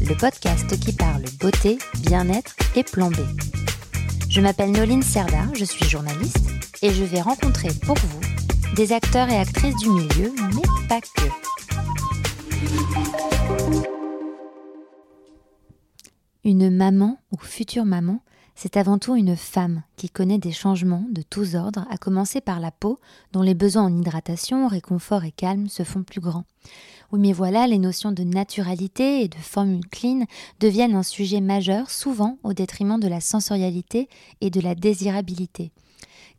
le podcast qui parle beauté, bien-être et plan B. Je m'appelle Noline Serda, je suis journaliste et je vais rencontrer pour vous des acteurs et actrices du milieu, mais pas que. Une maman ou future maman, c'est avant tout une femme qui connaît des changements de tous ordres, à commencer par la peau, dont les besoins en hydratation, réconfort et calme se font plus grands. Oui, mais voilà, les notions de naturalité et de formule clean deviennent un sujet majeur, souvent au détriment de la sensorialité et de la désirabilité.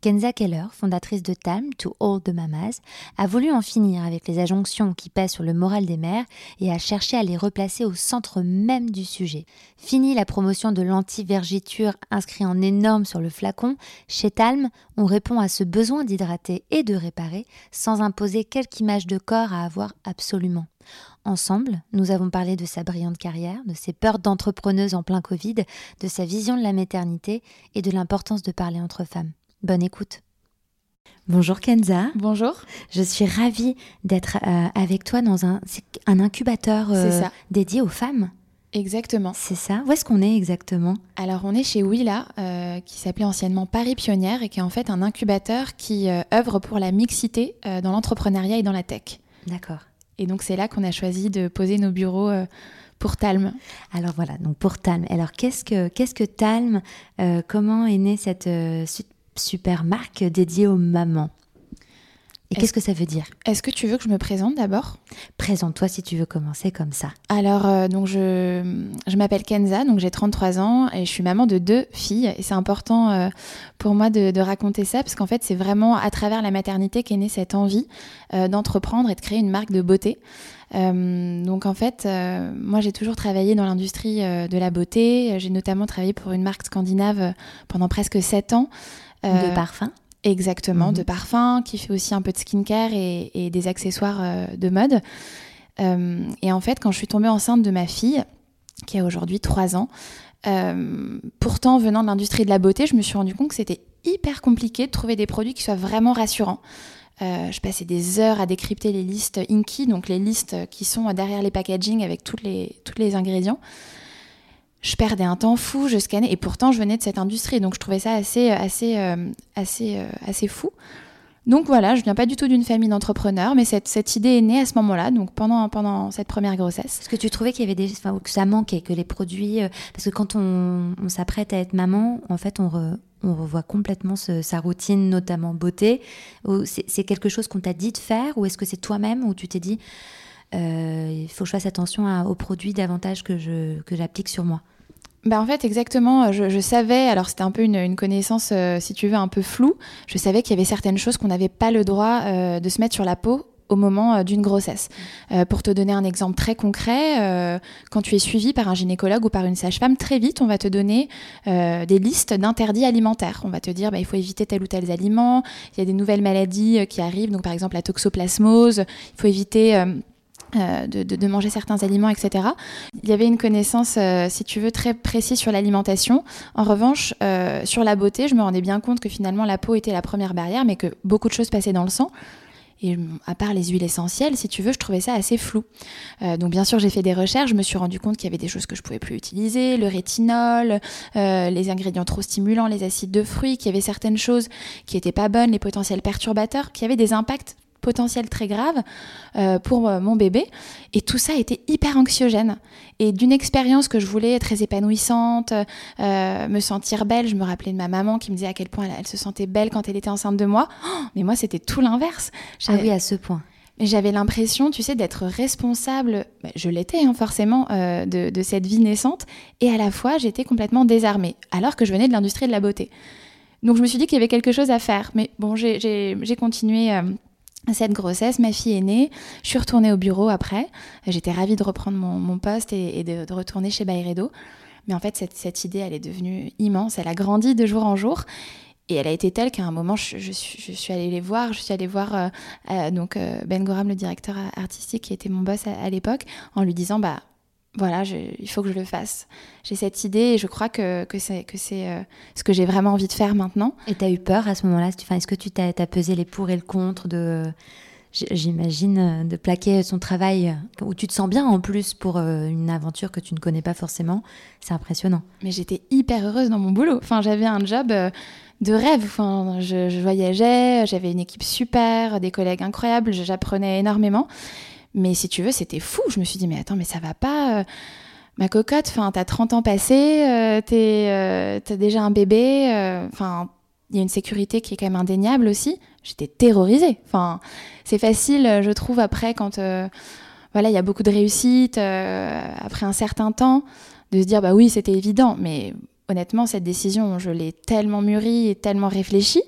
Kenza Keller, fondatrice de Time to All the Mamas, a voulu en finir avec les injonctions qui pèsent sur le moral des mères et a cherché à les replacer au centre même du sujet. Fini la promotion de l'anti-vergiture inscrit en énorme sur le flacon, chez Talm, on répond à ce besoin d'hydrater et de réparer sans imposer quelque image de corps à avoir absolument. Ensemble, nous avons parlé de sa brillante carrière, de ses peurs d'entrepreneuse en plein Covid, de sa vision de la maternité et de l'importance de parler entre femmes. Bonne écoute. Bonjour Kenza. Bonjour. Je suis ravie d'être euh, avec toi dans un, un incubateur euh, dédié aux femmes. Exactement. C'est ça. Où est-ce qu'on est exactement? Alors on est chez Willa, euh, qui s'appelait anciennement Paris Pionnière et qui est en fait un incubateur qui œuvre pour la mixité dans l'entrepreneuriat et dans la tech. D'accord. Et donc c'est là qu'on a choisi de poser nos bureaux pour Talm. Alors voilà, donc pour Talm. Alors qu'est-ce que qu'est-ce que Talm Comment est née cette super marque dédiée aux mamans. Et qu'est-ce que ça veut dire? Est-ce que tu veux que je me présente d'abord? Présente-toi si tu veux commencer comme ça. Alors, euh, donc je, je m'appelle Kenza, donc j'ai 33 ans et je suis maman de deux filles. Et c'est important euh, pour moi de, raconter ça parce qu'en fait, c'est vraiment à travers la maternité qu'est née cette envie euh, d'entreprendre et de créer une marque de beauté. donc en fait, moi j'ai toujours travaillé dans l'industrie de la beauté. J'ai notamment travaillé pour une marque scandinave pendant presque 7 ans. De parfum Exactement, de mhm. parfum, qui fait aussi un peu de skincare et, et des accessoires euh, de mode. Euh, et en fait, quand je suis tombée enceinte de ma fille, qui a aujourd'hui 3 ans, euh, pourtant venant de l'industrie de la beauté, je me suis rendu compte que c'était hyper compliqué de trouver des produits qui soient vraiment rassurants. je passais des heures à décrypter les listes Inky, donc les listes qui sont derrière les packaging avec tous les, tous les ingrédients je perdais un temps fou, je scannais, et pourtant je venais de cette industrie, donc je trouvais ça assez, assez, euh, assez, euh, assez fou. Donc voilà, je viens pas du tout d'une famille d'entrepreneurs, mais cette, cette, idée est née à ce moment-là, donc pendant, pendant cette première grossesse. Est-ce que tu trouvais qu'il y avait des, enfin, que ça manquait, que les produits, euh, parce que quand on, s'apprête à être maman, en fait, on, on revoit complètement sa routine, notamment beauté. C'est quelque chose qu'on t'a dit de faire, ou est-ce que c'est toi-même où tu t'es dit, il faut que je fasse attention aux produits davantage que je que j'applique sur moi bah en fait, exactement. Je, savais, alors c'était un peu une, connaissance, euh, si tu veux, un peu floue. Je savais qu'il y avait certaines choses qu'on n'avait pas le droit euh, de se mettre sur la peau au moment euh, d'une grossesse. pour te donner un exemple très concret, quand tu es suivi par un gynécologue ou par une sage-femme, très vite, on va te donner des listes d'interdits alimentaires. On va te dire, bah, il faut éviter tel ou tel aliment, il y a des nouvelles maladies qui arrivent, donc par exemple la toxoplasmose, il faut éviter euh, de, manger certains aliments, etc. Il y avait une connaissance, euh, si tu veux, très précise sur l'alimentation. En revanche, euh, sur la beauté, je me rendais bien compte que finalement la peau était la première barrière, mais que beaucoup de choses passaient dans le sang. Et à part les huiles essentielles, si tu veux, je trouvais ça assez flou. donc bien sûr, j'ai fait des recherches, je me suis rendu compte qu'il y avait des choses que je pouvais plus utiliser, le rétinol, les ingrédients trop stimulants, les acides de fruits, qu'il y avait certaines choses qui étaient pas bonnes, les potentiels perturbateurs, qui avaient des impacts potentiel très grave euh, pour euh, mon bébé. Et tout ça était hyper anxiogène. Et d'une expérience que je voulais très épanouissante, euh, me sentir belle, je me rappelais de ma maman qui me disait à quel point elle, se sentait belle quand elle était enceinte de moi. Oh, mais moi, c'était tout l'inverse. Ah oui, à ce point. Mais j'avais l'impression, tu sais, d'être responsable, bah, je l'étais hein, forcément, de, de, cette vie naissante, et à la fois j'étais complètement désarmée, alors que je venais de l'industrie de la beauté. Donc je me suis dit qu'il y avait quelque chose à faire. Mais bon, j'ai continué cette grossesse, ma fille est née, je suis retournée au bureau après, j'étais ravie de reprendre mon, poste et, de, retourner chez Bayredo. Mais en fait, cette, idée, elle est devenue immense, elle a grandi de jour en jour. Et elle a été telle qu'à un moment, je, je, suis, je, suis, allée les voir. Je suis allée voir euh, euh, donc euh, Ben Gorham, le directeur artistique, qui était mon boss à, à l'époque, en lui disant bah voilà, je, il faut que je le fasse. J'ai cette idée et je crois que, que c'est que c'est euh, ce que j'ai vraiment envie de faire maintenant. Et tu as eu peur à ce moment-là? Est-ce que tu t'as as pesé les pour et le contre de j'imagine, de plaquer son travail où tu te sens bien en plus pour une aventure que tu ne connais pas forcément? C'est impressionnant. Mais j'étais hyper heureuse dans mon boulot. Enfin, j'avais un job de rêve. Enfin, je, je voyageais, j'avais une équipe super, des collègues incroyables, j'apprenais énormément. Mais si tu veux, c'était fou. Je me suis dit, mais attends, mais ça va pas. Euh, ma cocotte, enfin, t'as 30 ans passés, euh, euh, t'as déjà un bébé. Enfin, il y a une sécurité qui est quand même indéniable aussi. J'étais terrorisée. Enfin, c'est facile, je trouve, après, quand voilà, il y a beaucoup de réussite, après un certain temps, de se dire, bah oui, c'était évident. Mais honnêtement, cette décision, je l'ai tellement mûrie et tellement réfléchie.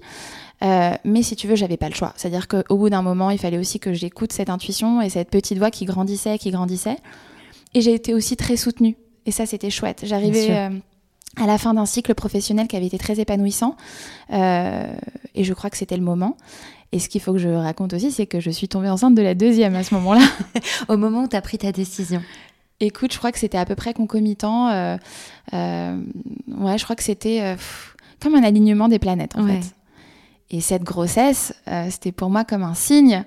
Euh, mais si tu veux, j'avais pas le choix. C'est-à-dire qu'au bout d'un moment, il fallait aussi que j'écoute cette intuition et cette petite voix qui grandissait, qui grandissait. Et j'ai été aussi très soutenue. Et ça, c'était chouette. J'arrivais euh, à la fin d'un cycle professionnel qui avait été très épanouissant. Euh, et je crois que c'était le moment. Et ce qu'il faut que je raconte aussi, c'est que je suis tombée enceinte de la deuxième à ce moment-là. Au moment où tu as pris ta décision. Écoute, je crois que c'était à peu près concomitant. Euh, ouais, je crois que c'était comme un alignement des planètes, en Ouais. fait. Et cette grossesse, euh, c'était pour moi comme un signe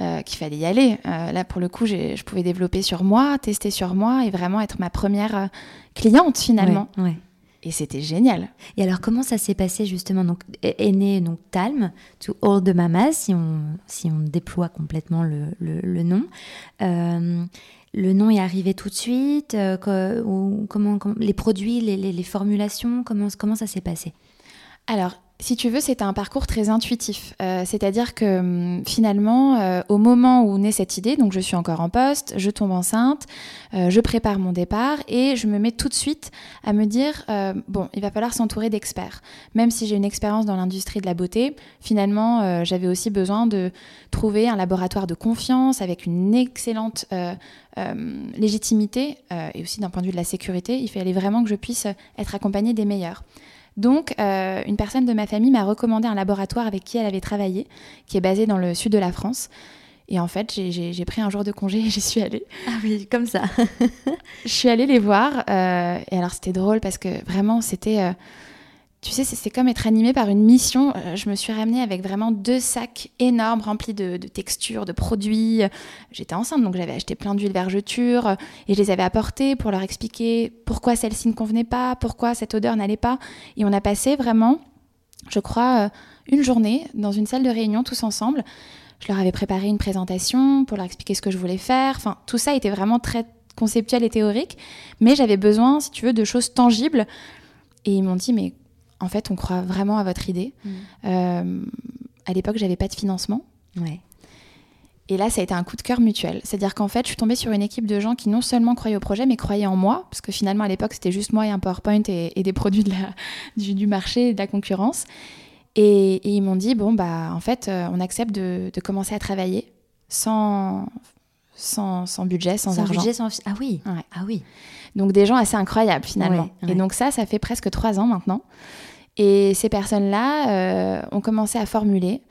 euh, qu'il fallait y aller. Euh, là, pour le coup, je pouvais développer sur moi, tester sur moi et vraiment être ma première euh, cliente finalement. Ouais, ouais. Et c'était génial. Et alors, comment ça s'est passé justement? Donc, est né donc Talm, to All the Mamas, si on, si on déploie complètement le, le, le nom. Le nom est arrivé tout de suite ou comment, comment- Les produits, les, les, les formulations, comment, comment ça s'est passé? Alors, si tu veux, c'était un parcours très intuitif. Euh, C'est-à-dire que hum, finalement, euh, au moment où naît cette idée, donc je suis encore en poste, je tombe enceinte, euh, je prépare mon départ et je me mets tout de suite à me dire, bon, il va falloir s'entourer d'experts. Même si j'ai une expérience dans l'industrie de la beauté, finalement, j'avais aussi besoin de trouver un laboratoire de confiance avec une excellente légitimité et aussi d'un point de vue de la sécurité. Il fallait vraiment que je puisse être accompagnée des meilleurs. Donc, euh, une personne de ma famille m'a recommandé un laboratoire avec qui elle avait travaillé, qui est basé dans le sud de la France. Et en fait, j'ai- pris un jour de congé et j'y suis allée. Ah oui, comme ça. Je suis allée les voir. euh, et alors, c'était drôle parce que vraiment, c'était. euh, tu sais, c'est comme être animée par une mission. Euh, je me suis ramenée avec vraiment deux sacs énormes remplis de, de textures, de produits. J'étais enceinte, donc j'avais acheté plein d'huiles vergeture euh, et je les avais apportées pour leur expliquer pourquoi celle-ci ne convenait pas, pourquoi cette odeur n'allait pas. Et on a passé vraiment, je crois, euh, une journée dans une salle de réunion tous ensemble. Je leur avais préparé une présentation pour leur expliquer ce que je voulais faire. Enfin, tout ça était vraiment très conceptuel et théorique, mais j'avais besoin, si tu veux, de choses tangibles. Et ils m'ont dit, mais en fait, on croit vraiment à votre idée. Mm. Euh, à l'époque, j'avais pas de financement. Ouais. Et là, ça a été un coup de cœur mutuel. C'est-à-dire qu'en fait, je suis tombée sur une équipe de gens qui non seulement croyaient au projet, mais croyaient en moi, parce que finalement, à l'époque, c'était juste moi et un PowerPoint et, et des produits de la- du, du marché et de la concurrence. Et, et ils m'ont dit, bon, bah, en fait, euh, on accepte de, de commencer à travailler sans, sans, sans budget, sans, Sans argent. budget, sans... Ah oui. Ouais. Ah oui. Donc des gens assez incroyables finalement. Ouais, ouais. Et donc ça, ça fait presque trois ans maintenant. Et ces personnes-là euh, ont commencé à formuler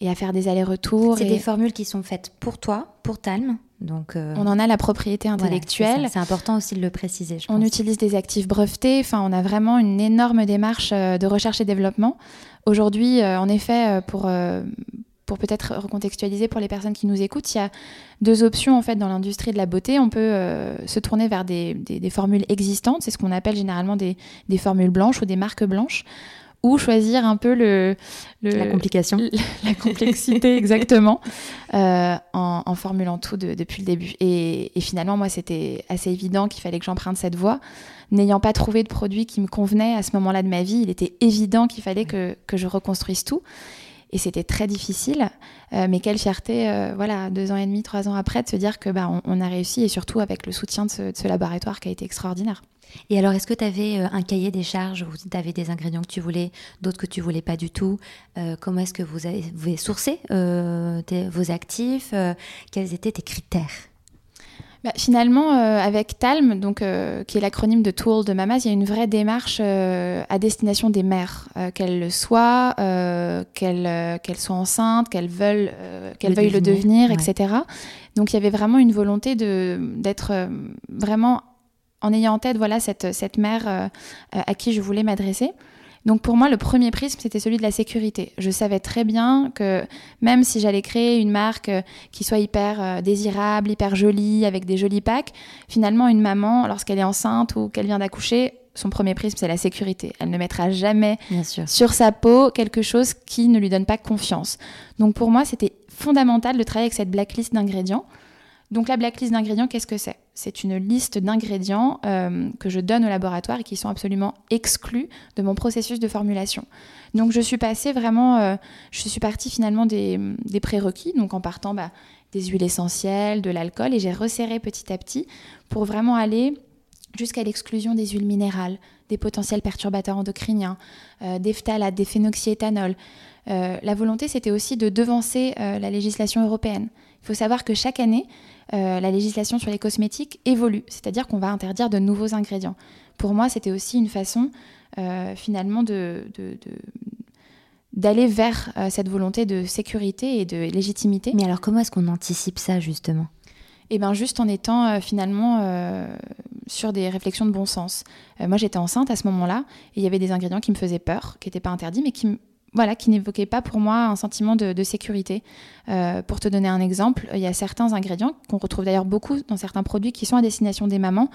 et à faire des allers-retours. C'est et des formules qui sont faites pour toi, pour Talm. Donc, euh, On en a la propriété intellectuelle. c'est important aussi de le préciser. Je on pense. utilise des actifs brevetés. Enfin, on a vraiment une énorme démarche euh, de recherche et développement. Aujourd'hui, euh, en effet, euh, pour pour peut-être recontextualiser pour les personnes qui nous écoutent, il y a deux options en fait dans l'industrie de la beauté. On peut euh, se tourner vers des, des- des formules existantes, c'est ce qu'on appelle généralement des, des formules blanches ou des marques blanches, ou choisir un peu le, le- La complication. la complexité exactement euh, en, en formulant tout de- depuis le début. Et, et finalement, moi, c'était assez évident qu'il fallait que j'emprunte cette voie. N'ayant pas trouvé de produit qui me convenait à ce moment-là de ma vie, il était évident qu'il fallait que, que je reconstruise tout. Et c'était très difficile, Euh, mais quelle fierté, euh, voilà, deux ans et demi, trois ans après, de se dire que bah, on, a réussi, et surtout avec le soutien de ce, laboratoire qui a été extraordinaire. Et alors, est-ce que tu avais un cahier des charges où tu avais des ingrédients que tu voulais, d'autres que tu voulais pas du tout? Euh, Comment est-ce que vous avez, vous avez sourcé euh, vos actifs? Euh, Quels étaient tes critères? Bah, finalement, euh, avec TALM, donc, euh, qui est l'acronyme de Tool de Mamas, il y a une vraie démarche euh, à destination des mères, qu'elles le soient, qu'elles soient enceintes, qu'elles veulent, qu'elles veuillent le devenir, etc. Donc il y avait vraiment une volonté d'être vraiment en ayant en tête voilà, cette, cette mère à qui je voulais m'adresser. Donc pour moi, le premier prisme, c'était celui de la sécurité. Je savais très bien que même si j'allais créer une marque euh, qui soit hyper euh, désirable, hyper jolie, avec des jolis packs, finalement, une maman, lorsqu'elle est enceinte ou qu'elle vient d'accoucher, son premier prisme, c'est la sécurité. Elle ne mettra jamais sur sa peau quelque chose qui ne lui donne pas confiance. Donc pour moi, c'était fondamental de travailler avec cette blacklist d'ingrédients. Donc la blacklist d'ingrédients, qu'est-ce que c'est? C'est une liste d'ingrédients euh, que je donne au laboratoire et qui sont absolument exclus de mon processus de formulation. Donc je suis passée vraiment, euh, je suis partie finalement des, prérequis, donc en partant bah, des huiles essentielles, de l'alcool, et j'ai resserré petit à petit pour vraiment aller jusqu'à l'exclusion des huiles minérales, des potentiels perturbateurs endocriniens, euh, des phtalates, des phénoxyéthanols. la volonté, c'était aussi de devancer la législation européenne. Il faut savoir que chaque année, euh, la législation sur les cosmétiques évolue, c'est-à-dire qu'on va interdire de nouveaux ingrédients. Pour moi, c'était aussi une façon euh, finalement de, d'aller vers euh, cette volonté de sécurité et de légitimité. Mais alors comment est-ce qu'on anticipe ça justement? Eh bien juste en étant finalement sur des réflexions de bon sens. moi j'étais enceinte à ce moment-là et il y avait des ingrédients qui me faisaient peur, qui n'étaient pas interdits mais qui, voilà, qui n'évoquait pas pour moi un sentiment de, sécurité. Euh, pour te donner un exemple, il y a certains ingrédients qu'on retrouve d'ailleurs beaucoup dans certains produits qui sont à destination des mamans,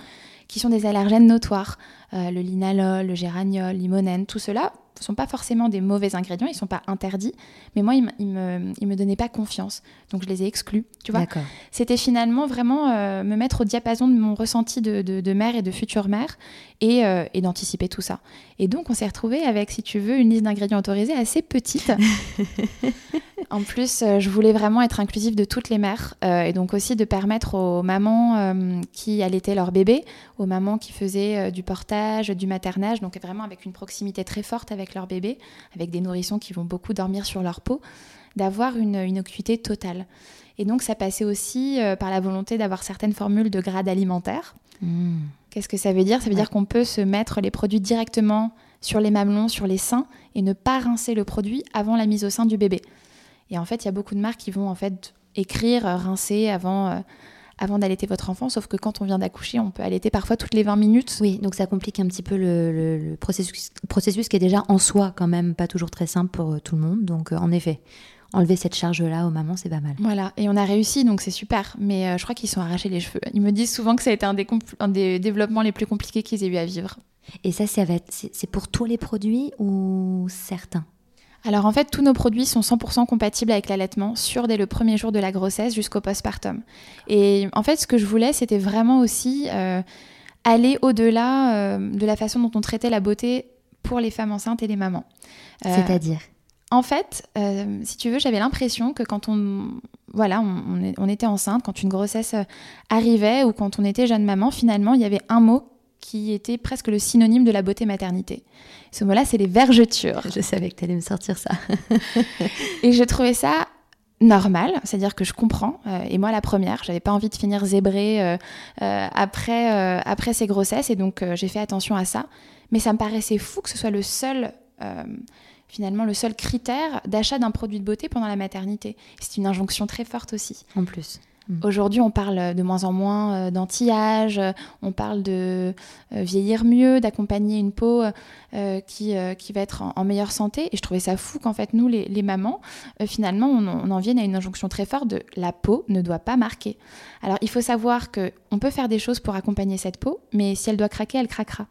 qui sont des allergènes notoires. Euh, le linalol, le géraniol, limonène, tout cela ne sont pas forcément des mauvais ingrédients, ils ne sont pas interdits, mais moi, ils ne me, me, donnaient pas confiance. Donc, je les ai exclus, tu vois. C'était finalement vraiment euh, me mettre au diapason de mon ressenti de, mère et de future mère et, euh, et d'anticiper tout ça. Et donc, on s'est retrouvé avec, si tu veux, une liste d'ingrédients autorisés assez petite. en plus, euh, je voulais vraiment être inclusive de toutes les mères et donc aussi de permettre aux mamans qui allaitaient leur bébé, aux mamans qui faisaient du portage, du maternage, donc vraiment avec une proximité très forte avec leur bébé, avec des nourrissons qui vont beaucoup dormir sur leur peau, d'avoir une, une totale. Et donc ça passait aussi euh, par la volonté d'avoir certaines formules de grade alimentaire. Hmm. Qu'est-ce que ça veut dire? Ça veut dire qu'on peut se mettre les produits directement sur les mamelons, sur les seins, et ne pas rincer le produit avant la mise au sein du bébé. Et en fait, il y a beaucoup de marques qui vont en fait écrire euh, rincer avant, euh, avant d'allaiter votre enfant, sauf que quand on vient d'accoucher, on peut allaiter parfois toutes les 20 minutes. Oui, donc ça complique un petit peu le, processus, processus, qui est déjà en soi quand même pas toujours très simple pour euh, tout le monde. Donc euh, en effet, enlever cette charge-là aux mamans, c'est pas mal. Voilà, et on a réussi, donc c'est super. Mais euh, je crois qu'ils sont arrachés les cheveux. Ils me disent souvent que ça a été un des, un des développements les plus compliqués qu'ils aient eu à vivre. Et ça, c'est pour tous les produits ou certains? Alors en fait, tous nos produits sont 100% compatibles avec l'allaitement, sur dès le premier jour de la grossesse jusqu'au postpartum. Et en fait, ce que je voulais, c'était vraiment aussi euh, aller au-delà euh, de la façon dont on traitait la beauté pour les femmes enceintes et les mamans. Euh, C'est-à-dire? en fait, si tu veux, j'avais l'impression que quand on, voilà, on, on, était enceinte, quand une grossesse arrivait ou quand on était jeune maman, finalement, il y avait un mot qui était presque le synonyme de la beauté maternité. Ce mot-là, c'est les vergetures. Je savais que tu allais me sortir ça. et je trouvais ça normal, c'est-à-dire que je comprends. Euh, et moi, la première, j'avais pas envie de finir zébrée euh, euh, après, après ces grossesses, et donc j'ai fait attention à ça. Mais ça me paraissait fou que ce soit le seul, finalement, le seul critère d'achat d'un produit de beauté pendant la maternité. C'est une injonction très forte aussi. En plus. Mm. Aujourd'hui, on parle de moins en moins euh, d'anti-âge, euh, on parle de euh, vieillir mieux, d'accompagner une peau qui, qui va être en, meilleure santé. Et je trouvais ça fou qu'en fait, nous, les, mamans, finalement, on, en vienne à une injonction très forte de la peau ne doit pas marquer. Alors, il faut savoir qu'on peut faire des choses pour accompagner cette peau, mais si elle doit craquer, elle craquera.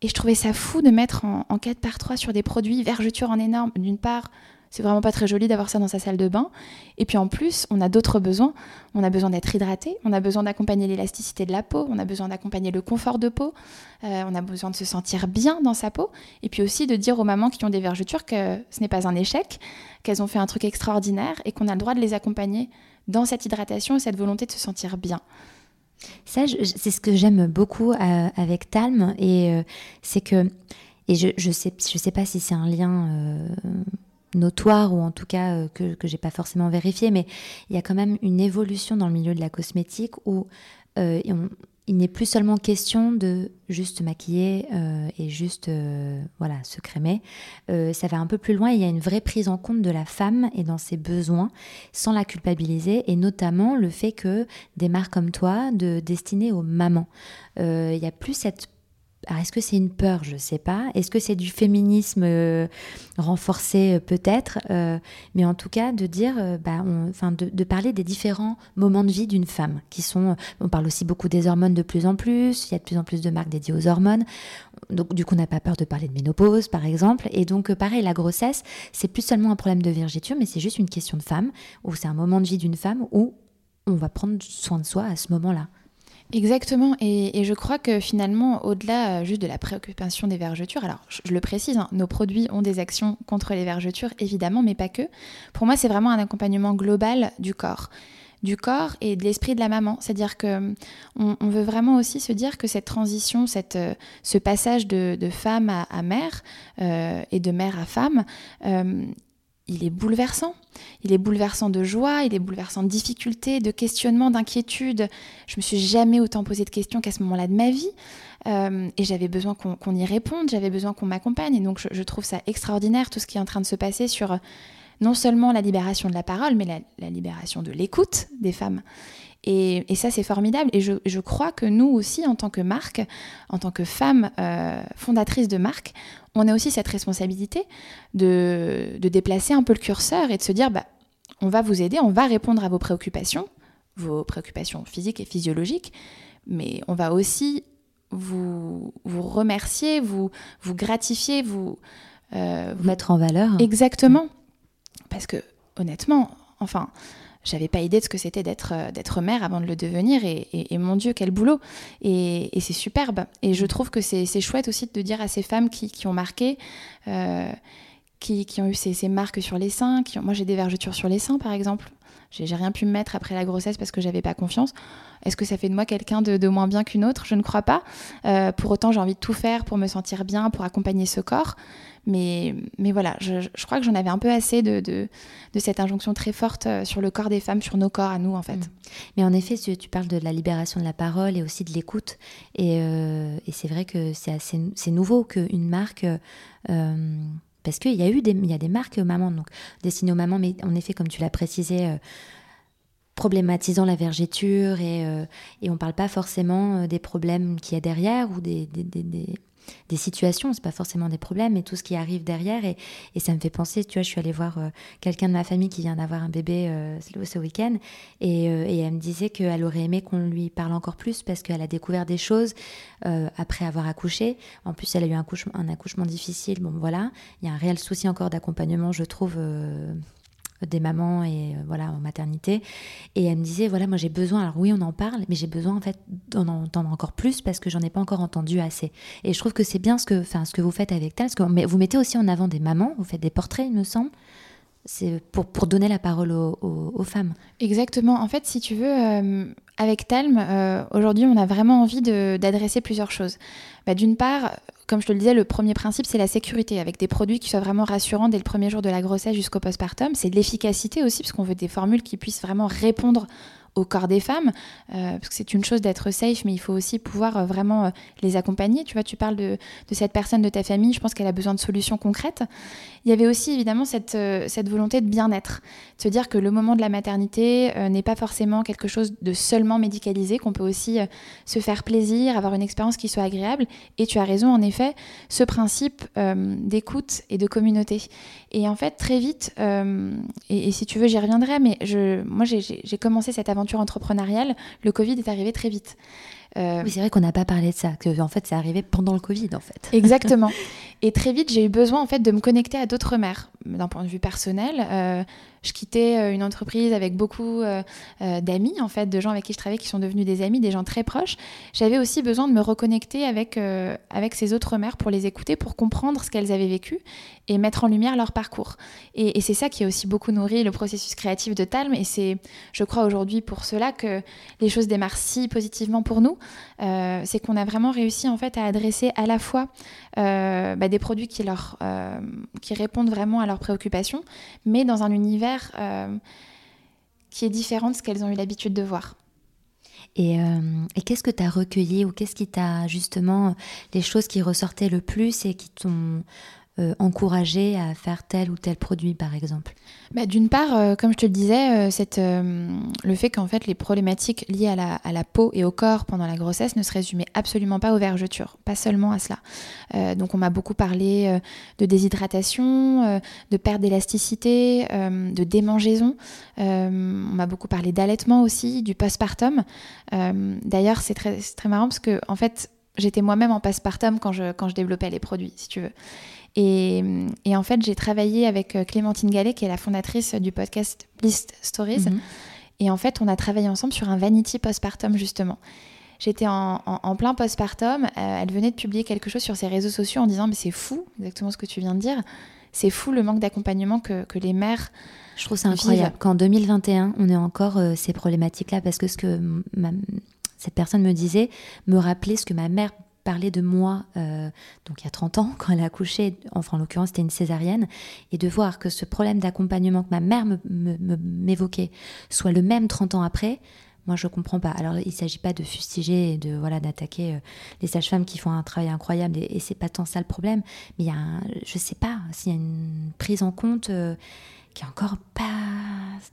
Et je trouvais ça fou de mettre en, en 4 par 3 sur des produits vergetures en énorme, d'une part c'est vraiment pas très joli d'avoir ça dans sa salle de bain. Et puis en plus, on a d'autres besoins. On a besoin d'être hydraté, on a besoin d'accompagner l'élasticité de la peau, on a besoin d'accompagner le confort de peau, euh, on a besoin de se sentir bien dans sa peau. Et puis aussi de dire aux mamans qui ont des vergetures que ce n'est pas un échec, qu'elles ont fait un truc extraordinaire et qu'on a le droit de les accompagner dans cette hydratation et cette volonté de se sentir bien. Ça, c'est ce que j'aime beaucoup euh, avec Talm, et euh, c'est que, et je, je sais, je sais pas si c'est un lien notoire ou en tout cas que, que j'ai pas forcément vérifié, mais il y a quand même une évolution dans le milieu de la cosmétique où il n'est plus seulement question de juste maquiller euh, et juste euh, voilà se crémer. Euh, ça va un peu plus loin. Il y a une vraie prise en compte de la femme et dans ses besoins, sans la culpabiliser, et notamment le fait que des marques comme toi, de destinées aux mamans, il n'y a plus cette est-ce que c'est une peur? Je ne sais pas. Est-ce que c'est du féminisme euh, renforcé euh, Peut-être. Euh, mais en tout cas, de dire, bah, enfin, de, parler des différents moments de vie d'une femme, qui sont. On parle aussi beaucoup des hormones de plus en plus. Il y a de plus en plus de marques dédiées aux hormones. Donc, du coup, on n'a pas peur de parler de ménopause, par exemple. Et donc, pareil, la grossesse, c'est plus seulement un problème de virgitude, mais c'est juste une question de femme, ou c'est un moment de vie d'une femme où on va prendre soin de soi à ce moment-là. Exactement, et, je crois que finalement, au-delà euh, juste de la préoccupation des vergetures, alors je, le précise, hein, nos produits ont des actions contre les vergetures, évidemment, mais pas que. Pour moi, c'est vraiment un accompagnement global du corps du corps et de l'esprit de la maman. C'est-à-dire que on, veut vraiment aussi se dire que cette transition, cette, euh, ce passage de, femme à, mère euh, et de mère à femme, il est bouleversant. Il est bouleversant de joie, il est bouleversant de difficultés, de questionnements, d'inquiétudes. Je me suis jamais autant posé de questions qu'à ce moment-là de ma vie. Euh, et j'avais besoin qu'on y réponde, j'avais besoin qu'on m'accompagne. Et donc je, trouve ça extraordinaire tout ce qui est en train de se passer sur euh, non seulement la libération de la parole, mais la libération de l'écoute des femmes. Et, ça, c'est formidable. Et je, crois que nous aussi, en tant que marque, en tant que femme euh, fondatrice de marque, on a aussi cette responsabilité de, déplacer un peu le curseur et de se dire, bah, on va vous aider, on va répondre à vos préoccupations, vos préoccupations physiques et physiologiques, mais on va aussi vous, vous remercier, vous, vous gratifier, vous, euh, vous mettre en valeur. Exactement. Parce que honnêtement, enfin, j'avais pas idée de ce que c'était d'être euh, d'être mère avant de le devenir et, mon Dieu quel boulot. Et, c'est superbe. Et je trouve que c'est chouette aussi de dire à ces femmes qui, qui ont marqué euh, qui, qui, ont eu ces, ces, marques sur les seins qui moi j'ai des vergetures sur les seins par exemple j'ai rien pu me mettre après la grossesse parce que j'avais pas confiance est-ce que ça fait de moi quelqu'un de, moins bien qu'une autre? Je ne crois pas. Euh, pour autant, j'ai envie de tout faire pour me sentir bien, pour accompagner ce corps. Mais, mais voilà, je, crois que j'en avais un peu assez de, de, cette injonction très forte euh, sur le corps des femmes, sur nos corps à nous, en fait. Mm. Mais en effet, tu, parles de la libération de la parole et aussi de l'écoute. Et, euh, et c'est vrai que c'est nouveau qu'une marque. Parce qu'il y a eu des, il y marques mamans, donc destinées aux mamans, mais en effet, comme tu l'as précisé, problématisant la vergéture et, euh, et on parle pas forcément euh, des problèmes qu'il y a derrière ou des, des, des, des, situations, c'est pas forcément des problèmes, mais tout ce qui arrive derrière. Et, et ça me fait penser, tu vois, je suis allée voir euh, quelqu'un de ma famille qui vient d'avoir un bébé ce week-end et, elle me disait qu'elle aurait aimé qu'on lui parle encore plus parce qu'elle a découvert des choses après avoir accouché. En plus, elle a eu un accouchement difficile. Bon, voilà, il y a un réel souci encore d'accompagnement, je trouve des mamans et euh, voilà en maternité et elle me disait voilà moi j'ai besoin alors oui on en parle mais j'ai besoin en fait d'en entendre encore plus parce que j'en ai pas encore entendu assez et je trouve que c'est bien ce que enfin ce que vous faites avec Tal parce vous mettez aussi en avant des mamans vous faites des portraits il me semble c'est pour, pour donner la parole aux, femmes. Exactement. En fait, si tu veux, euh, avec Talm, euh, aujourd'hui, on a vraiment envie d'adresser plusieurs choses. Bah, d'une part, comme je te le disais, le premier principe, c'est la sécurité, avec des produits qui soient vraiment rassurants dès le premier jour de la grossesse jusqu'au postpartum. C'est de l'efficacité aussi, parce qu'on veut des formules qui puissent vraiment répondre au corps des femmes, euh, parce que c'est une chose d'être safe, mais il faut aussi pouvoir euh, vraiment euh, les accompagner. Tu vois, tu parles de, cette personne de ta famille, je pense qu'elle a besoin de solutions concrètes. Il y avait aussi évidemment cette, cette volonté de bien-être, de se dire que le moment de la maternité n'est pas forcément quelque chose de seulement médicalisé, qu'on peut aussi se faire plaisir, avoir une expérience qui soit agréable. Et tu as raison, en effet, ce principe d'écoute et de communauté. Et en fait, très vite, et, et, si tu veux, j'y reviendrai, mais je, moi j'ai commencé cette aventure entrepreneuriale, le Covid est arrivé très vite. Euh, oui, c'est vrai qu'on n'a pas parlé de ça, que en fait c'est arrivé pendant le Covid en fait. Exactement. Et très vite j'ai eu besoin en fait de me connecter à d'autres mères d'un point de vue personnel. Euh, je quittais euh, une entreprise avec beaucoup d'amis en fait, de gens avec qui je travaillais qui sont devenus des amis, des gens très proches. J'avais aussi besoin de me reconnecter avec avec ces autres mères pour les écouter, pour comprendre ce qu'elles avaient vécu et mettre en lumière leur parcours. Et, c'est ça qui a aussi beaucoup nourri le processus créatif de Talm. Et c'est, je crois aujourd'hui pour cela que les choses démarrent si positivement pour nous c'est qu'on a vraiment réussi en fait à adresser à la fois bah, des produits qui, leur, qui répondent vraiment à leurs préoccupations, mais dans un univers qui est différent de ce qu'elles ont eu l'habitude de voir. Et, et qu'est-ce que tu as recueilli ou qu'est-ce qui t'a justement les choses qui ressortaient le plus et qui t'ont euh, encourager à faire tel ou tel produit, par exemple bah, D'une part, euh, comme je te le disais, euh, cette, le fait qu'en fait les problématiques liées à la, peau et au corps pendant la grossesse ne se résumaient absolument pas aux vergetures, pas seulement à cela. donc on m'a beaucoup parlé de déshydratation, de perte d'élasticité, de démangeaison. on m'a beaucoup parlé d'allaitement aussi, du postpartum. D'ailleurs, c'est très, très marrant parce que en fait, j'étais moi-même en postpartum quand je, quand je développais les produits, si tu veux. Et, en fait, j'ai travaillé avec euh, Clémentine Gallet, qui est la fondatrice du podcast List Stories. Mhm. Et en fait, on a travaillé ensemble sur un vanity postpartum, justement. J'étais en, plein postpartum. Euh, elle venait de publier quelque chose sur ses réseaux sociaux en disant Mais c'est fou, exactement ce que tu viens de dire. C'est fou le manque d'accompagnement que, les mères. Je trouve ça incroyable qu'en 2021, on ait encore euh, ces problématiques-là parce que ce que cette personne me disait me rappelait ce que ma mère parler de moi, euh, donc il y a 30 ans, quand elle a accouché, enfin en l'occurrence c'était une césarienne, et de voir que ce problème d'accompagnement que ma mère m'évoquait soit le même 30 ans après, moi je comprends pas. Alors il ne s'agit pas de fustiger et de voilà d'attaquer euh, les sages-femmes qui font un travail incroyable et, et c'est pas tant ça le problème, mais il y a je sais pas s'il y a une prise en compte euh, qui est encore pas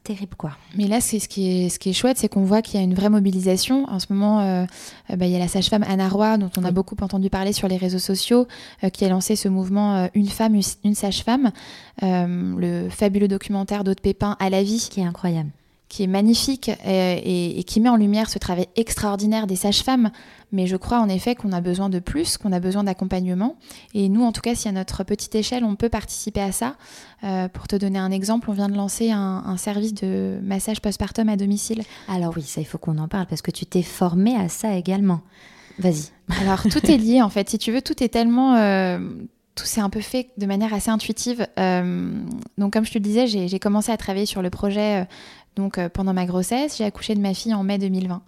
terrible quoi. Mais là, c'est ce qui est ce qui est chouette, c'est qu'on voit qu'il y a une vraie mobilisation. En ce moment, euh, euh, bah, il y a la sage-femme Anna Roy, dont on a beaucoup entendu parler sur les réseaux sociaux, euh, qui a lancé ce mouvement Une femme, une sage-femme, le fabuleux documentaire d'Aude Pépin à la vie, qui est incroyable qui est magnifique et, qui met en lumière ce travail extraordinaire des sages-femmes. Mais je crois en effet qu'on a besoin de plus, qu'on a besoin d'accompagnement. Et nous, en tout cas, si à notre petite échelle, on peut participer à ça. Euh, pour te donner un exemple, on vient de lancer un, service de massage postpartum à domicile. Alors oui, ça, il faut qu'on en parle parce que tu t'es formée à ça également. Vas-y. Alors tout est lié en fait. Si tu veux, tout est tellement... Euh, tout s'est un peu fait de manière assez intuitive. Euh, donc, comme je te le disais, j'ai commencé à travailler sur le projet donc euh, pendant ma grossesse, j'ai accouché de ma fille en mai 2020.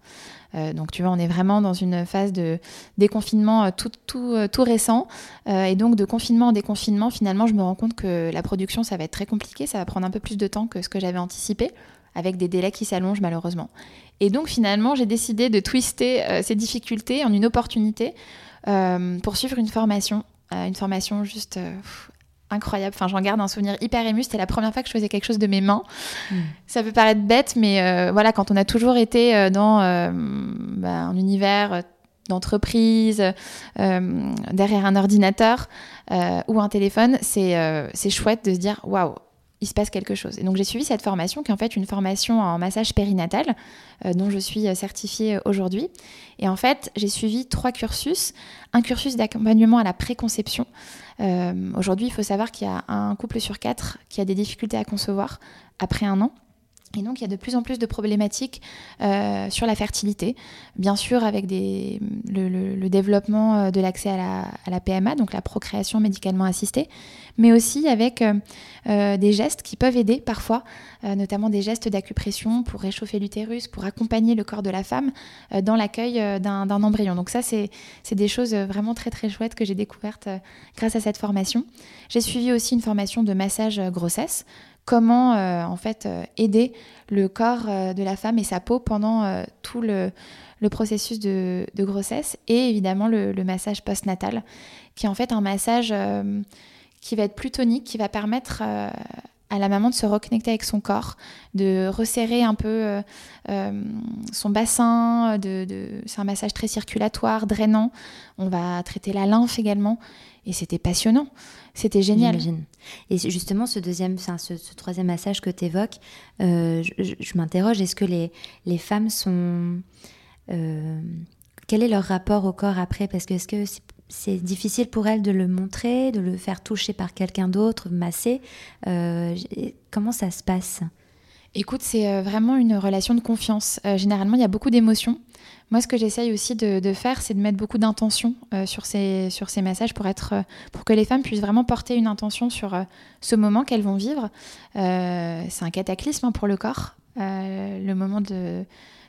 Euh, donc tu vois, on est vraiment dans une phase de déconfinement euh, tout, récent. et donc de confinement en déconfinement, finalement, je me rends compte que la production, ça va être très compliqué, ça va prendre un peu plus de temps que ce que j'avais anticipé, avec des délais qui s'allongent malheureusement. Et donc finalement, j'ai décidé de twister ces difficultés en une opportunité pour suivre une formation. une formation juste incroyable. Enfin, j'en garde un souvenir hyper ému. C'était la première fois que je faisais quelque chose de mes mains. Hmm. Ça peut paraître bête, mais euh, voilà, quand on a toujours été euh, dans euh, bah, un univers d'entreprise, derrière un ordinateur ou un téléphone, c'est chouette de se dire waouh, il se passe quelque chose. Et donc j'ai suivi cette formation qui est en fait une formation en massage périnatal euh, dont je suis euh, certifiée aujourd'hui. Et en fait j'ai suivi trois cursus. Un cursus d'accompagnement à la préconception. Euh, aujourd'hui il faut savoir qu'il y a un couple sur quatre qui a des difficultés à concevoir après un an. Et donc, il y a de plus en plus de problématiques euh, sur la fertilité, bien sûr avec le, développement euh, de l'accès à la, PMA, donc la procréation médicalement assistée, mais aussi avec euh, des gestes qui peuvent aider parfois, notamment des gestes d'acupression pour réchauffer l'utérus, pour accompagner le corps de la femme dans l'accueil d'un embryon. Donc ça, c'est des choses vraiment très très chouettes que j'ai découvertes grâce à cette formation. J'ai suivi aussi une formation de massage grossesse comment euh, en fait euh, aider le corps euh, de la femme et sa peau pendant tout le, processus de, grossesse et évidemment le, massage postnatal qui est en fait un massage qui va être plus tonique, qui va permettre à la maman de se reconnecter avec son corps, de resserrer un peu son bassin, c'est un massage très circulatoire, drainant. On va traiter la lymphe également. Et c'était passionnant. C'était génial. Et justement, ce deuxième, ce, ce troisième massage que tu évoques, euh, je, m'interroge, est-ce que les, femmes sont... Euh, quel est leur rapport au corps après? Parce que est-ce que c'est difficile pour elles de le montrer, de le faire toucher par quelqu'un d'autre, masser euh, Comment ça se passe? Écoute, c'est vraiment une relation de confiance. généralement, il y a beaucoup d'émotions. Moi, ce que j'essaye aussi de, faire, c'est de mettre beaucoup d'intention euh, sur, ces, sur ces messages pour, être, euh, pour que les femmes puissent vraiment porter une intention sur euh, ce moment qu'elles vont vivre. c'est un cataclysme hein, pour le corps, le moment de,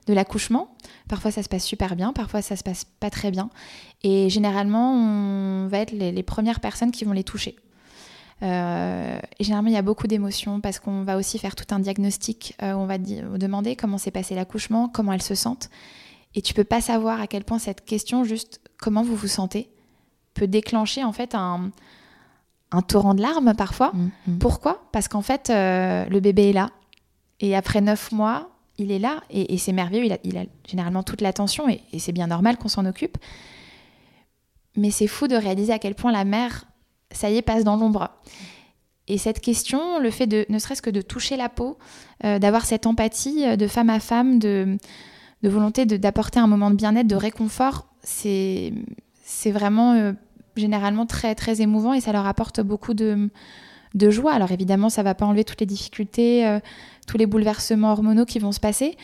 de l'accouchement. Parfois ça se passe super bien, parfois ça se passe pas très bien. Et généralement, on va être les, premières personnes qui vont les toucher. Euh, et généralement, il y a beaucoup d'émotions parce qu'on va aussi faire tout un diagnostic. où on va demander comment s'est passé l'accouchement, comment elles se sentent. Et tu peux pas savoir à quel point cette question, juste comment vous vous sentez, peut déclencher en fait un, un torrent de larmes parfois. Mm, mm. Pourquoi? Parce qu'en fait, euh, le bébé est là. Et après neuf mois, il est là. Et, c'est merveilleux. Il a, généralement toute l'attention. Et, c'est bien normal qu'on s'en occupe. Mais c'est fou de réaliser à quel point la mère, ça y est, passe dans l'ombre. Et cette question, le fait de, ne serait-ce que de toucher la peau, euh, d'avoir cette empathie euh, de femme à femme, de, de volonté d'apporter un moment de bien-être, de réconfort, c'est vraiment généralement très très émouvant et ça leur apporte beaucoup de, de joie. Alors évidemment, ça va pas enlever toutes les difficultés, euh, tous les bouleversements hormonaux qui vont se passer,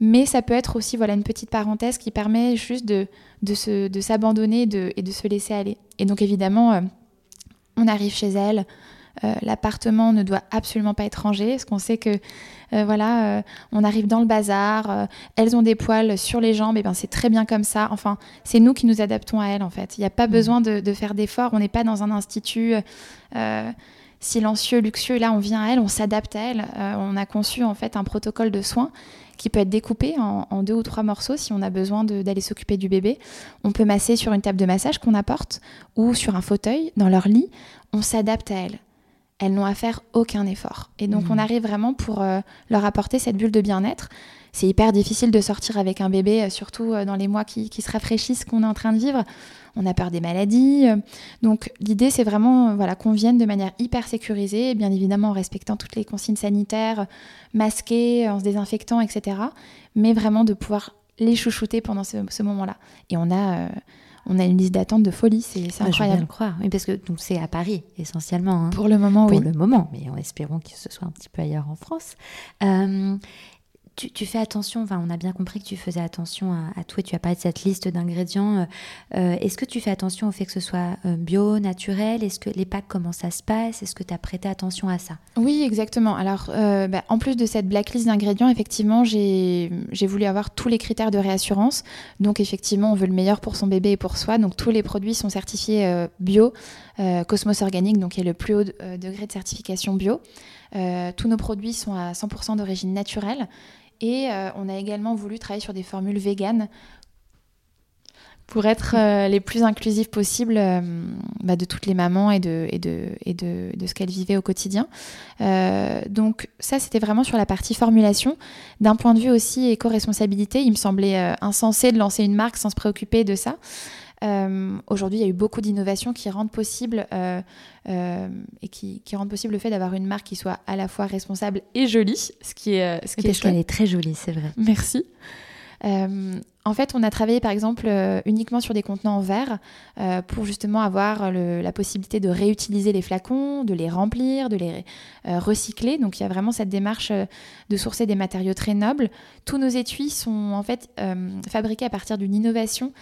mais ça peut être aussi voilà une petite parenthèse qui permet juste de, de, de s'abandonner et de se laisser aller. Et donc évidemment, euh, on arrive chez elle, euh, l'appartement ne doit absolument pas être rangé, parce qu'on sait que euh, voilà, euh, on arrive dans le bazar, elles ont des poils sur les jambes, et ben c'est très bien comme ça. Enfin, c'est nous qui nous adaptons à elles en fait. Il n'y a pas mmh. besoin de, faire d'efforts. On n'est pas dans un institut silencieux, luxueux. Là, on vient à elles, on s'adapte à elles. on a conçu en fait un protocole de soins qui peut être découpé en, deux ou trois morceaux si on a besoin d'aller s'occuper du bébé. On peut masser sur une table de massage qu'on apporte ou sur un fauteuil dans leur lit. On s'adapte à elles elles n'ont à faire aucun effort. Et donc, on mmh. arrive vraiment pour euh, leur apporter cette bulle de bien-être. C'est hyper difficile de sortir avec un bébé, euh, surtout euh, dans les mois qui, se rafraîchissent qu'on est en train de vivre. On a peur des maladies. Donc, l'idée, c'est vraiment voilà, qu'on vienne de manière hyper sécurisée, bien évidemment en respectant toutes les consignes sanitaires, masquées, en se désinfectant, etc. Mais vraiment de pouvoir les chouchouter pendant ce, ce moment-là. Et on a on a une liste d'attente de folie, c'est incroyable. Je viens le croire, oui, parce que c'est à Paris essentiellement. Hein. Pour le moment, oui. Pour le moment, mais en espérant que ce soit un petit peu ailleurs en France. Euh, tu, fais attention, enfin, on a bien compris que tu faisais attention à, tout et tu as parlé de cette liste d'ingrédients. Euh, euh, est-ce que tu fais attention au fait que ce soit euh, bio, naturel? Est-ce que les packs, comment ça se passe? Est-ce que tu as prêté attention à ça? Oui, exactement. Alors, bah, en plus de cette blacklist d'ingrédients, effectivement, j'ai voulu avoir tous les critères de réassurance. Donc, effectivement, on veut le meilleur pour son bébé et pour soi. Donc, tous les produits sont certifiés bio, Cosmos Organique, donc qui est le plus haut degré de certification bio. tous nos produits sont à 100% d'origine naturelle et euh, on a également voulu travailler sur des formules véganes pour être euh, les plus inclusives possibles euh, bah, de toutes les mamans et de, et de, et de, de ce qu'elles vivaient au quotidien. donc ça, c'était vraiment sur la partie formulation. D'un point de vue aussi éco-responsabilité, il me semblait insensé de lancer une marque sans se préoccuper de ça. Euh, aujourd'hui, il y a eu beaucoup d'innovations qui rendent possible euh, euh, et qui, rendent possible le fait d'avoir une marque qui soit à la fois responsable et jolie, ce qui est ce qui Parce qu'elle est très jolie, c'est vrai. Merci. en fait, on a travaillé par exemple uniquement sur des contenants en verre pour justement avoir la possibilité de réutiliser les flacons, de les remplir, de les recycler. Donc il y a vraiment cette démarche de sourcer des matériaux très nobles. Tous nos étuis sont en fait fabriqués à partir d'une innovation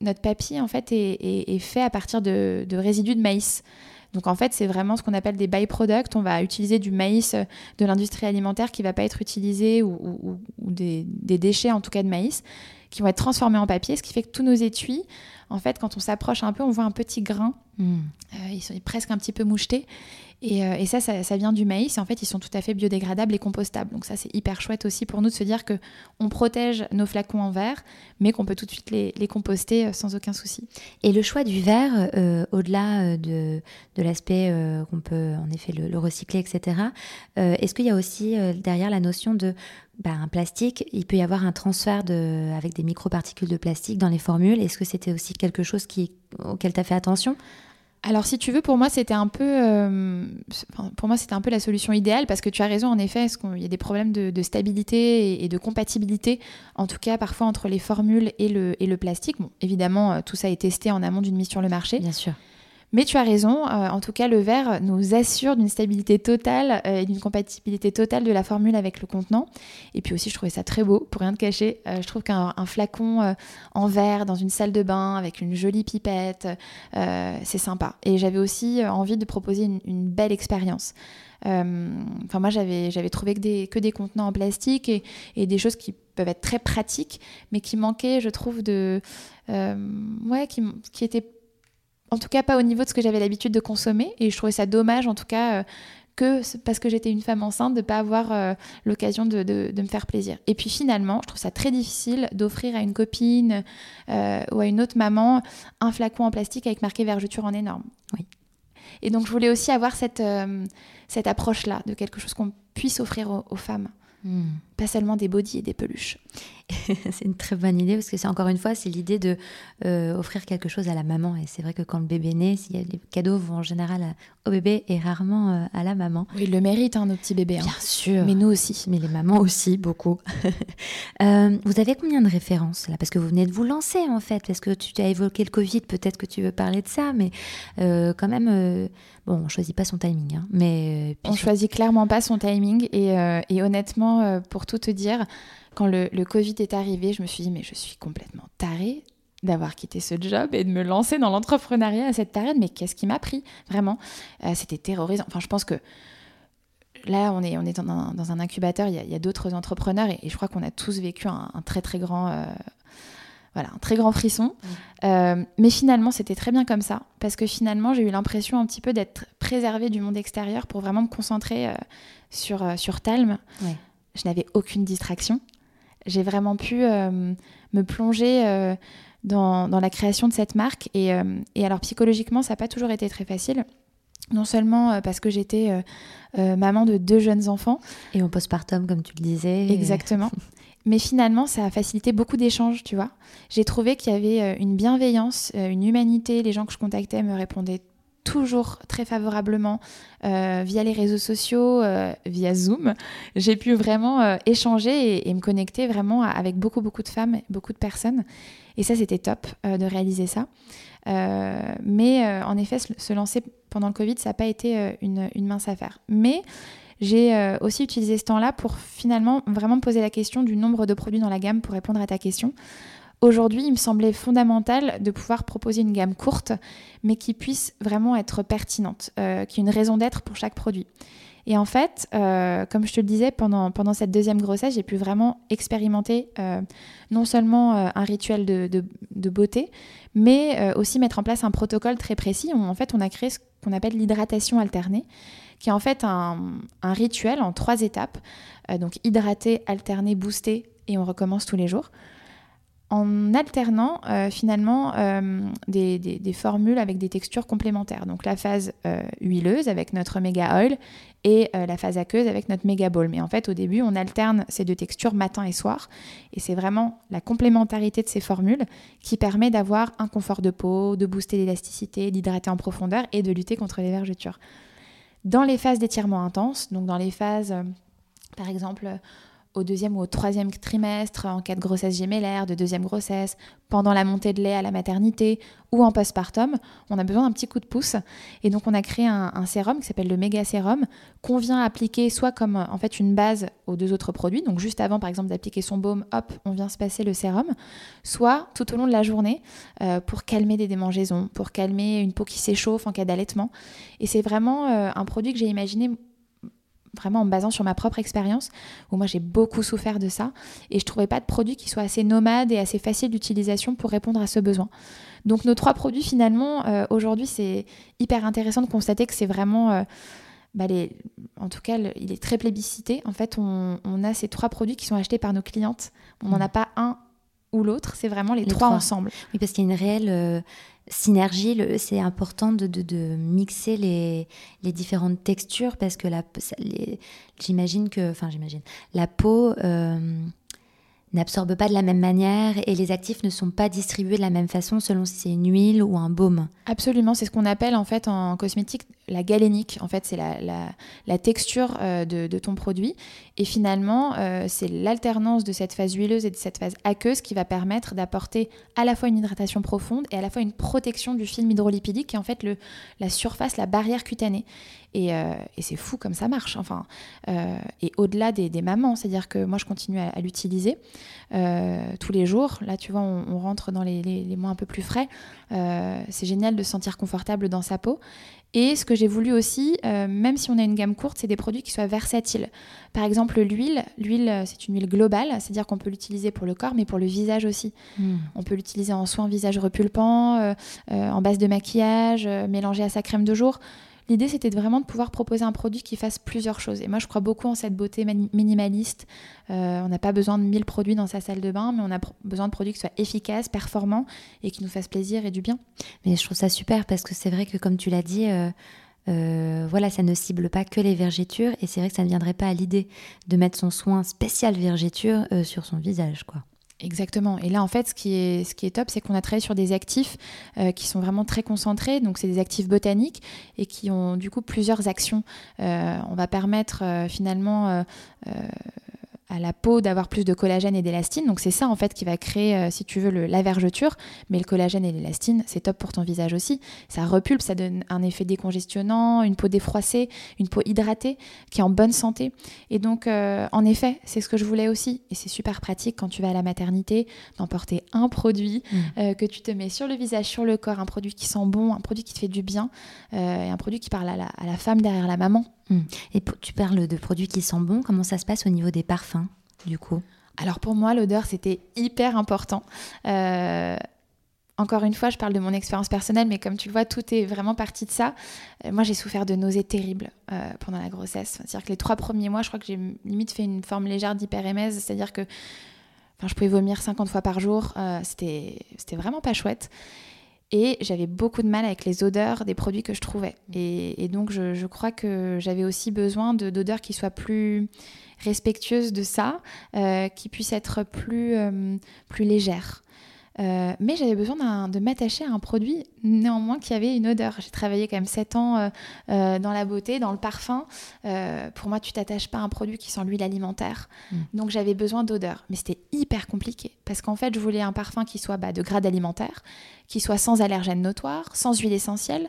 notre papier en fait est, fait à partir de, résidus de maïs. Donc en fait, c'est vraiment ce qu'on appelle des byproducts. On va utiliser du maïs de l'industrie alimentaire qui ne va pas être utilisé ou, des, déchets en tout cas de maïs qui vont être transformés en papier, ce qui fait que tous nos étuis, en fait, quand on s'approche un peu, on voit un petit grain. Hmm. Euh, ils sont presque un petit peu mouchetés. Euh, et, ça, ça, vient du maïs. En fait, ils sont tout à fait biodégradables et compostables. Donc ça, c'est hyper chouette aussi pour nous de se dire que on protège nos flacons en verre, mais qu'on peut tout de suite les, composter euh, sans aucun souci. Et le choix du verre, euh, au-delà de, de l'aspect qu'on peut en effet le, recycler, etc., est-ce qu'il y a aussi derrière la notion de bah, un plastique, il peut y avoir un transfert avec des microparticules de plastique dans les formules? Est-ce que c'était aussi quelque chose qui, auquel tu as fait attention? Alors si tu veux, pour moi c'était un peu, euh, pour moi c'était un peu la solution idéale parce que tu as raison en effet, il y a des problèmes de, stabilité et, de compatibilité, en tout cas parfois entre les formules et le, et le plastique. Bon, évidemment euh, tout ça est testé en amont d'une mise sur le marché. Bien sûr. Mais tu as raison, euh, en tout cas le verre nous assure d'une stabilité totale euh, et d'une compatibilité totale de la formule avec le contenant. Et puis aussi je trouvais ça très beau, pour rien te cacher. Euh, je trouve qu'un flacon en verre dans une salle de bain avec une jolie pipette, c'est sympa. Et j'avais aussi envie de proposer une, belle expérience. Enfin moi j'avais, trouvé que des, que des contenants en plastique et, des choses qui peuvent être très pratiques, mais qui manquaient, je trouve, de. ouais, qui étaient en tout cas pas au niveau de ce que j'avais l'habitude de consommer. Et je trouvais ça dommage, en tout cas, que parce que j'étais une femme enceinte, de ne pas avoir euh, l'occasion de, me faire plaisir. Et puis finalement, je trouve ça très difficile d'offrir à une copine euh, ou à une autre maman un flacon en plastique avec marqué vergeture en énorme. Oui. Et donc je voulais aussi avoir cette, euh, cette approche-là de quelque chose qu'on puisse offrir aux femmes. Hmm. Pas seulement des bodys et des peluches. c'est une très bonne idée parce que c'est encore une fois, c'est l'idée de euh, offrir quelque chose à la maman. Et c'est vrai que quand le bébé naît, les cadeaux vont en général au bébé et rarement euh, à la maman. Oui, le mérite, hein, nos petits bébés. Hein. Bien sûr. Mais nous aussi. Mais les mamans aussi, beaucoup. Euh, vous avez combien de références là? Parce que vous venez de vous lancer en fait. Parce que tu as évoqué le Covid, peut-être que tu veux parler de ça, mais quand même, bon, on choisit pas son timing. Hein, mais on choisit clairement pas son timing. Et, et honnêtement, pour tout te dire, quand le, Covid est arrivé, je me suis dit, mais je suis complètement tarée d'avoir quitté ce job et de me lancer dans l'entrepreneuriat à cette période. Mais qu'est-ce qui m'a pris Vraiment, euh, c'était terrorisant. Enfin, je pense que là, on est, on est dans, un, incubateur, il y a, d'autres entrepreneurs et, je crois qu'on a tous vécu un, très très grand... Euh, voilà, un très grand frisson. Euh, mais finalement, c'était très bien comme ça, parce que finalement, j'ai eu l'impression un petit peu d'être préservée du monde extérieur pour vraiment me concentrer sur, sur Talm. Je n'avais aucune distraction j'ai vraiment pu euh, me plonger euh, dans, la création de cette marque. Et, euh, et alors psychologiquement, ça n'a pas toujours été très facile. Non seulement parce que j'étais maman de deux jeunes enfants. Et en postpartum, comme tu le disais. Exactement. Mais finalement, ça a facilité beaucoup d'échanges, tu vois. J'ai trouvé qu'il y avait une bienveillance, une humanité. Les gens que je contactais me répondaient toujours très favorablement euh, via les réseaux sociaux, euh, via Zoom. J'ai pu vraiment euh, échanger et, me connecter vraiment avec beaucoup, beaucoup de femmes, beaucoup de personnes. Et ça, c'était top de réaliser ça. mais en effet, se lancer pendant le Covid, ça n'a pas été une, une, mince affaire. Mais j'ai aussi utilisé ce temps-là pour finalement vraiment poser la question du nombre de produits dans la gamme pour répondre à ta question. Aujourd'hui, il me semblait fondamental de pouvoir proposer une gamme courte, mais qui puisse vraiment être pertinente, euh, qui ait une raison d'être pour chaque produit. Et en fait, euh, comme je te le disais, pendant, cette deuxième grossesse, j'ai pu vraiment expérimenter euh, non seulement un rituel de, beauté, mais aussi mettre en place un protocole très précis. en fait, on a créé ce qu'on appelle l'hydratation alternée, qui est en fait un, un rituel en trois étapes. donc hydrater, alterner, booster, et on recommence tous les jours en alternant euh, finalement euh, des, formules avec des textures complémentaires. Donc la phase euh, huileuse avec notre méga oil et la phase aqueuse avec notre méga ball. Mais en fait au début on alterne ces deux textures matin et soir et c'est vraiment la complémentarité de ces formules qui permet d'avoir un confort de peau, de booster l'élasticité, d'hydrater en profondeur et de lutter contre les vergetures. Dans les phases d'étirement intense, donc dans les phases par exemple au deuxième ou au troisième trimestre, en cas de grossesse gémellaire, de deuxième grossesse, pendant la montée de lait à la maternité ou en postpartum, on a besoin d'un petit coup de pouce. Et donc on a créé un, sérum qui s'appelle le méga sérum, qu'on vient appliquer soit comme en fait une base aux deux autres produits, donc juste avant par exemple d'appliquer son baume, hop, on vient se passer le sérum, soit tout au long de la journée euh, pour calmer des démangeaisons, pour calmer une peau qui s'échauffe en cas d'allaitement. Et c'est vraiment euh, un produit que j'ai imaginé vraiment en me basant sur ma propre expérience, où moi j'ai beaucoup souffert de ça, et je trouvais pas de produit qui soit assez nomade et assez facile d'utilisation pour répondre à ce besoin. Donc nos trois produits finalement, euh, aujourd'hui c'est hyper intéressant de constater que c'est vraiment... Euh, bah, les, en tout cas, il est très plébiscité. En fait, on, a ces trois produits qui sont achetés par nos clientes. On n'en mmh. a pas un ou l'autre, c'est vraiment les, trois, ensemble. Oui, parce qu'il y a une réelle euh, synergie, c'est important de, de, mixer les, les, différentes textures parce que j'imagine que, enfin j'imagine, la peau euh, n'absorbe pas de la même manière et les actifs ne sont pas distribués de la même façon selon si c'est une huile ou un baume. Absolument, c'est ce qu'on appelle en fait en cosmétique la galénique. En fait, c'est la, la, texture euh, de, de, ton produit. Et finalement, euh, c'est l'alternance de cette phase huileuse et de cette phase aqueuse qui va permettre d'apporter à la fois une hydratation profonde et à la fois une protection du film hydrolipidique qui est en fait le, la surface, la barrière cutanée. Et, euh, et c'est fou comme ça marche. Enfin, et au-delà des, des mamans, c'est-à-dire que moi, je continue à, à l'utiliser. Tous les jours. Là, tu vois, on, rentre dans les, les, mois un peu plus frais. c'est génial de se sentir confortable dans sa peau. Et ce que j'ai voulu aussi, euh, même si on a une gamme courte, c'est des produits qui soient versatiles. Par exemple, l'huile, l'huile euh, c'est une huile globale, c'est-à-dire qu'on peut l'utiliser pour le corps, mais pour le visage aussi. Hmm. On peut l'utiliser en soin visage repulpant, euh, en base de maquillage, mélangé à sa crème de jour. L'idée, c'était vraiment de pouvoir proposer un produit qui fasse plusieurs choses. Et moi, je crois beaucoup en cette beauté minimaliste. on n'a pas besoin de 1000 produits dans sa salle de bain, mais on a besoin de produits qui soient efficaces, performants et qui nous fassent plaisir et du bien. Mais je trouve ça super parce que c'est vrai que, comme tu l'as dit, euh, euh, voilà, ça ne cible pas que les vergetures et c'est vrai que ça ne viendrait pas à l'idée de mettre son soin spécial vergeture euh, sur son visage, quoi. Exactement. Et là, en fait, ce qui est, ce qui est top, c'est qu'on a travaillé sur des actifs euh, qui sont vraiment très concentrés. Donc, c'est des actifs botaniques et qui ont du coup plusieurs actions. Euh, on va permettre euh, finalement à la peau d'avoir plus de collagène et d'élastine. Donc c'est ça en fait qui va créer, euh, si tu veux, le, la vergeture. Mais le collagène et l'élastine, c'est top pour ton visage aussi. Ça repulpe, ça donne un effet décongestionnant, une peau défroissée, une peau hydratée, qui est en bonne santé. Et donc euh, en effet, c'est ce que je voulais aussi. Et c'est super pratique quand tu vas à la maternité d'emporter un produit mmh. euh, que tu te mets sur le visage, sur le corps, un produit qui sent bon, un produit qui te fait du bien, et un produit qui parle à la, à la femme derrière la maman. Mmh. Et tu parles de produits qui sentent bon. Comment ça se passe au niveau des parfums, du coup? Alors pour moi, l'odeur, c'était hyper important. Euh, encore une fois, je parle de mon expérience personnelle, mais comme tu le vois, tout est vraiment parti de ça. Euh, moi, j'ai souffert de nausées terribles euh, pendant la grossesse. C'est-à-dire que les trois premiers mois, je crois que j'ai limite fait une forme légère d'hyperémèse, c'est-à-dire que je pouvais vomir 50 fois par jour. c'était vraiment pas chouette. Et j'avais beaucoup de mal avec les odeurs des produits que je trouvais. Et, donc, je, crois que j'avais aussi besoin d'odeurs qui soient plus respectueuses de ça, euh, qui puissent être plus, euh, plus légères. Euh, mais j'avais besoin de m'attacher à un produit néanmoins qui avait une odeur. J'ai travaillé quand même 7 ans euh, euh, dans la beauté, dans le parfum. pour moi, tu t'attaches pas à un produit qui sent l'huile alimentaire. Mm. Donc j'avais besoin d'odeur. Mais c'était hyper compliqué parce qu'en fait, je voulais un parfum qui soit bah, de grade alimentaire, qui soit sans allergènes notoires, sans huile essentielle.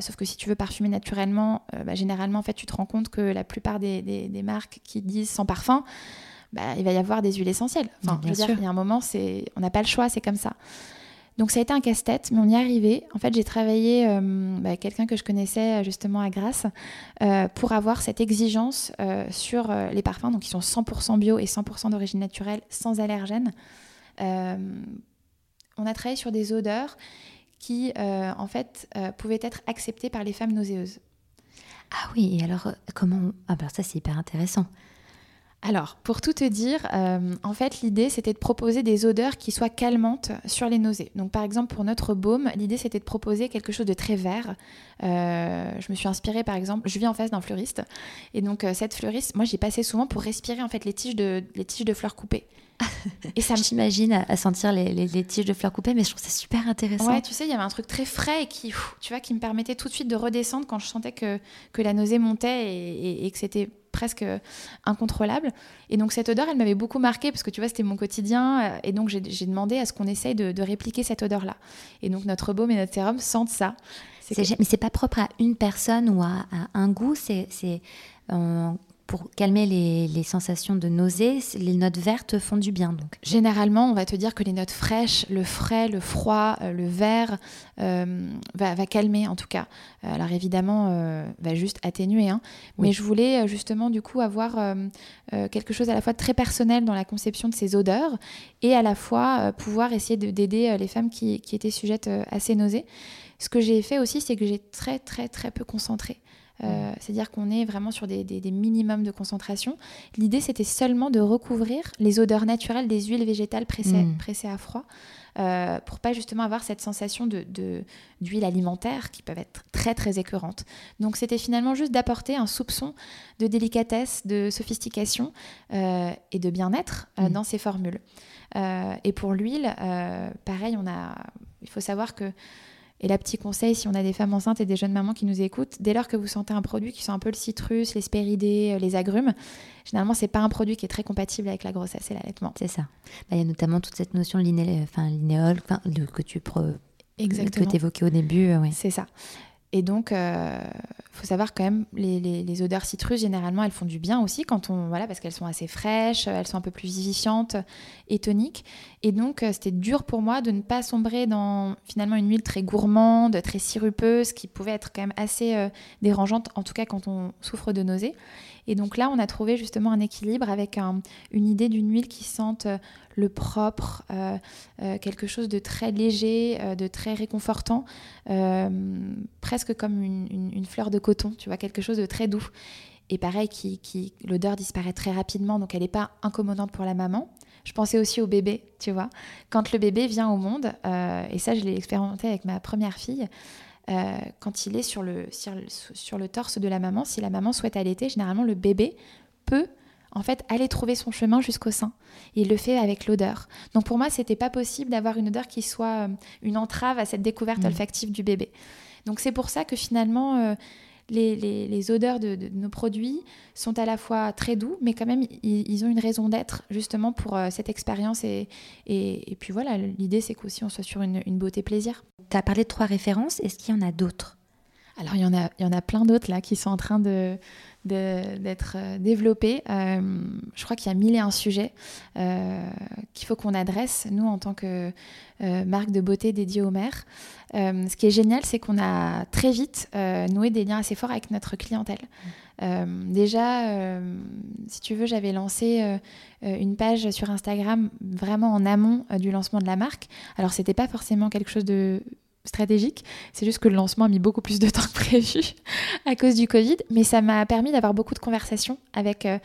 sauf que si tu veux parfumer naturellement, bah, généralement, en fait, tu te rends compte que la plupart des, des marques qui disent sans parfum, bah, il va y avoir des huiles essentielles. Enfin, je veux dire, il y a un moment, c'est, on n'a pas le choix, c'est comme ça. Donc ça a été un casse-tête, mais on y est arrivé. En fait, j'ai travaillé avec euh, bah, quelqu'un que je connaissais euh, justement à Grasse euh, pour avoir cette exigence sur les parfums, donc qui sont 100% bio et 100% d'origine naturelle, sans allergènes. on a travaillé sur des odeurs qui, en fait, pouvaient être acceptées par les femmes nauséeuses. Ah oui, et alors comment Ah ben ça c'est hyper intéressant. Alors, pour tout te dire, euh, en fait, l'idée, c'était de proposer des odeurs qui soient calmantes sur les nausées. Donc, par exemple, pour notre baume, l'idée, c'était de proposer quelque chose de très vert. Euh, je me suis inspirée, par exemple, je vis en face d'un fleuriste. Et donc, euh, cette fleuriste, moi, j'y passais souvent pour respirer, en fait, les tiges de, les tiges de fleurs coupées. Et ça J'imagine à, sentir les, tiges de fleurs coupées, mais je trouve ça super intéressant. Ouais, tu sais, il y avait un truc très frais et qui, tu vois, qui me permettait tout de suite de redescendre quand je sentais que, que la nausée montait et que c'était presque incontrôlable. Et donc cette odeur, elle m'avait beaucoup marqué parce que tu vois, c'était mon quotidien. Euh, et donc j'ai demandé à ce qu'on essaye de, répliquer cette odeur-là. Et donc notre baume et notre sérum sentent ça. Mais c'est pas propre à une personne ou à, un goût. C'est pour calmer les, sensations de nausée, les notes vertes font du bien. Donc. Généralement, on va te dire que les notes fraîches, le frais, le froid, euh, le vert, euh, va, calmer en tout cas. Euh, alors évidemment, va juste atténuer. Hein. Mais je voulais justement du coup avoir quelque chose à la fois très personnel dans la conception de ces odeurs et à la fois pouvoir essayer d'aider les femmes qui, qui, étaient sujettes à ces nausées. Ce que j'ai fait aussi, c'est que j'ai très très très peu concentré. Euh, c'est-à-dire qu'on est vraiment sur des, minimums de concentration. L'idée, c'était seulement de recouvrir les odeurs naturelles des huiles végétales pressées, mm. à froid, euh, pour pas justement avoir cette sensation de, d'huile alimentaire qui peuvent être très très écœurantes. Donc c'était finalement juste d'apporter un soupçon de délicatesse, de sophistication euh, et de bien-être euh, mm. dans ces formules. et pour l'huile, pareil, on a, il faut savoir que et la petit conseil, si on a des femmes enceintes et des jeunes mamans qui nous écoutent, dès lors que vous sentez un produit qui sent un peu le citrus, les spéridés, euh, les agrumes, généralement c'est pas un produit qui est très compatible avec la grossesse et l'allaitement. C'est ça. Bah, il y a notamment toute cette notion de enfin, linéol que tu pro... que tu évoquais au début. C'est ça. Et donc, il euh, faut savoir quand même, les, les, odeurs citrus, généralement, elles font du bien aussi quand on, voilà, parce qu'elles sont assez fraîches, elles sont un peu plus vivifiantes et toniques. Et donc, euh, c'était dur pour moi de ne pas sombrer dans finalement une huile très gourmande, très sirupeuse, qui pouvait être quand même assez euh, dérangeante, en tout cas quand on souffre de nausées. Et donc là, on a trouvé justement un équilibre avec une idée d'une huile qui sente euh, le propre, euh, euh, quelque chose de très léger, de très réconfortant, presque comme une, fleur de coton, tu vois, quelque chose de très doux. Et pareil, qui, l'odeur disparaît très rapidement, donc elle n'est pas incommodante pour la maman. Je pensais aussi au bébé, tu vois. Quand le bébé vient au monde, et ça je l'ai expérimenté avec ma première fille, euh, quand il est sur le, sur, le torse de la maman, si la maman souhaite allaiter, généralement le bébé peut en fait aller trouver son chemin jusqu'au sein. il le fait avec l'odeur. Donc pour moi, c'était pas possible d'avoir une odeur qui soit euh, une entrave à cette découverte mmh. olfactive du bébé. Donc c'est pour ça que finalement, euh, les, odeurs de, nos produits sont à la fois très doux, mais quand même, ils, ont une raison d'être justement pour euh, cette expérience. Et, et, puis voilà, l'idée, c'est qu'aussi on soit sur une, beauté plaisir. Tu as parlé de trois références, est-ce qu'il y en a d'autres? Alors il y en a, il y en a plein d'autres là qui sont en train de, d'être euh, développés. Euh, je crois qu'il y a mille et un sujets qu'il faut qu'on adresse, nous, en tant que marque de beauté dédiée aux mères. Euh, ce qui est génial, c'est qu'on a très vite euh, noué des liens assez forts avec notre clientèle. Euh, déjà, si tu veux, j'avais lancé une page sur Instagram vraiment en amont du lancement de la marque. Alors, c'était pas forcément quelque chose de stratégique. C'est juste que le lancement a mis beaucoup plus de temps que prévu à cause du Covid, mais ça m'a permis d'avoir beaucoup de conversations avec euh,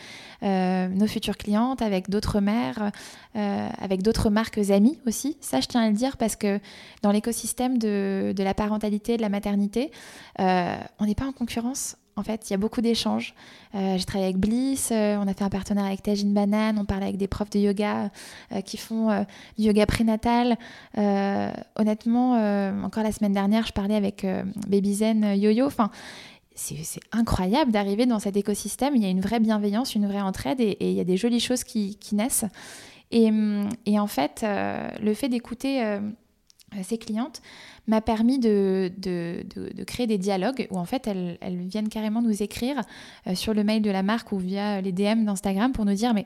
euh, nos futures clientes, avec d'autres mères, euh, avec d'autres marques amies aussi. Ça, je tiens à le dire parce que dans l'écosystème de, de, la parentalité, de la maternité, on n'est pas en concurrence. En fait, il y a beaucoup d'échanges. Euh, j'ai travaillé avec Bliss, euh, on a fait un partenariat avec Tajin Banane, on parle avec des profs de yoga euh, qui font du yoga prénatal. honnêtement, encore la semaine dernière, je parlais avec Baby Zen Yo-Yo. Enfin, c'est incroyable d'arriver dans cet écosystème. Il y a une vraie bienveillance, une vraie entraide et, il y a des jolies choses qui, naissent. Et, et, en fait, le fait d'écouter ses clientes m'a permis de, de, de, créer des dialogues où en fait elles, elles viennent carrément nous écrire euh, sur le mail de la marque ou via les DM d'Instagram pour nous dire mais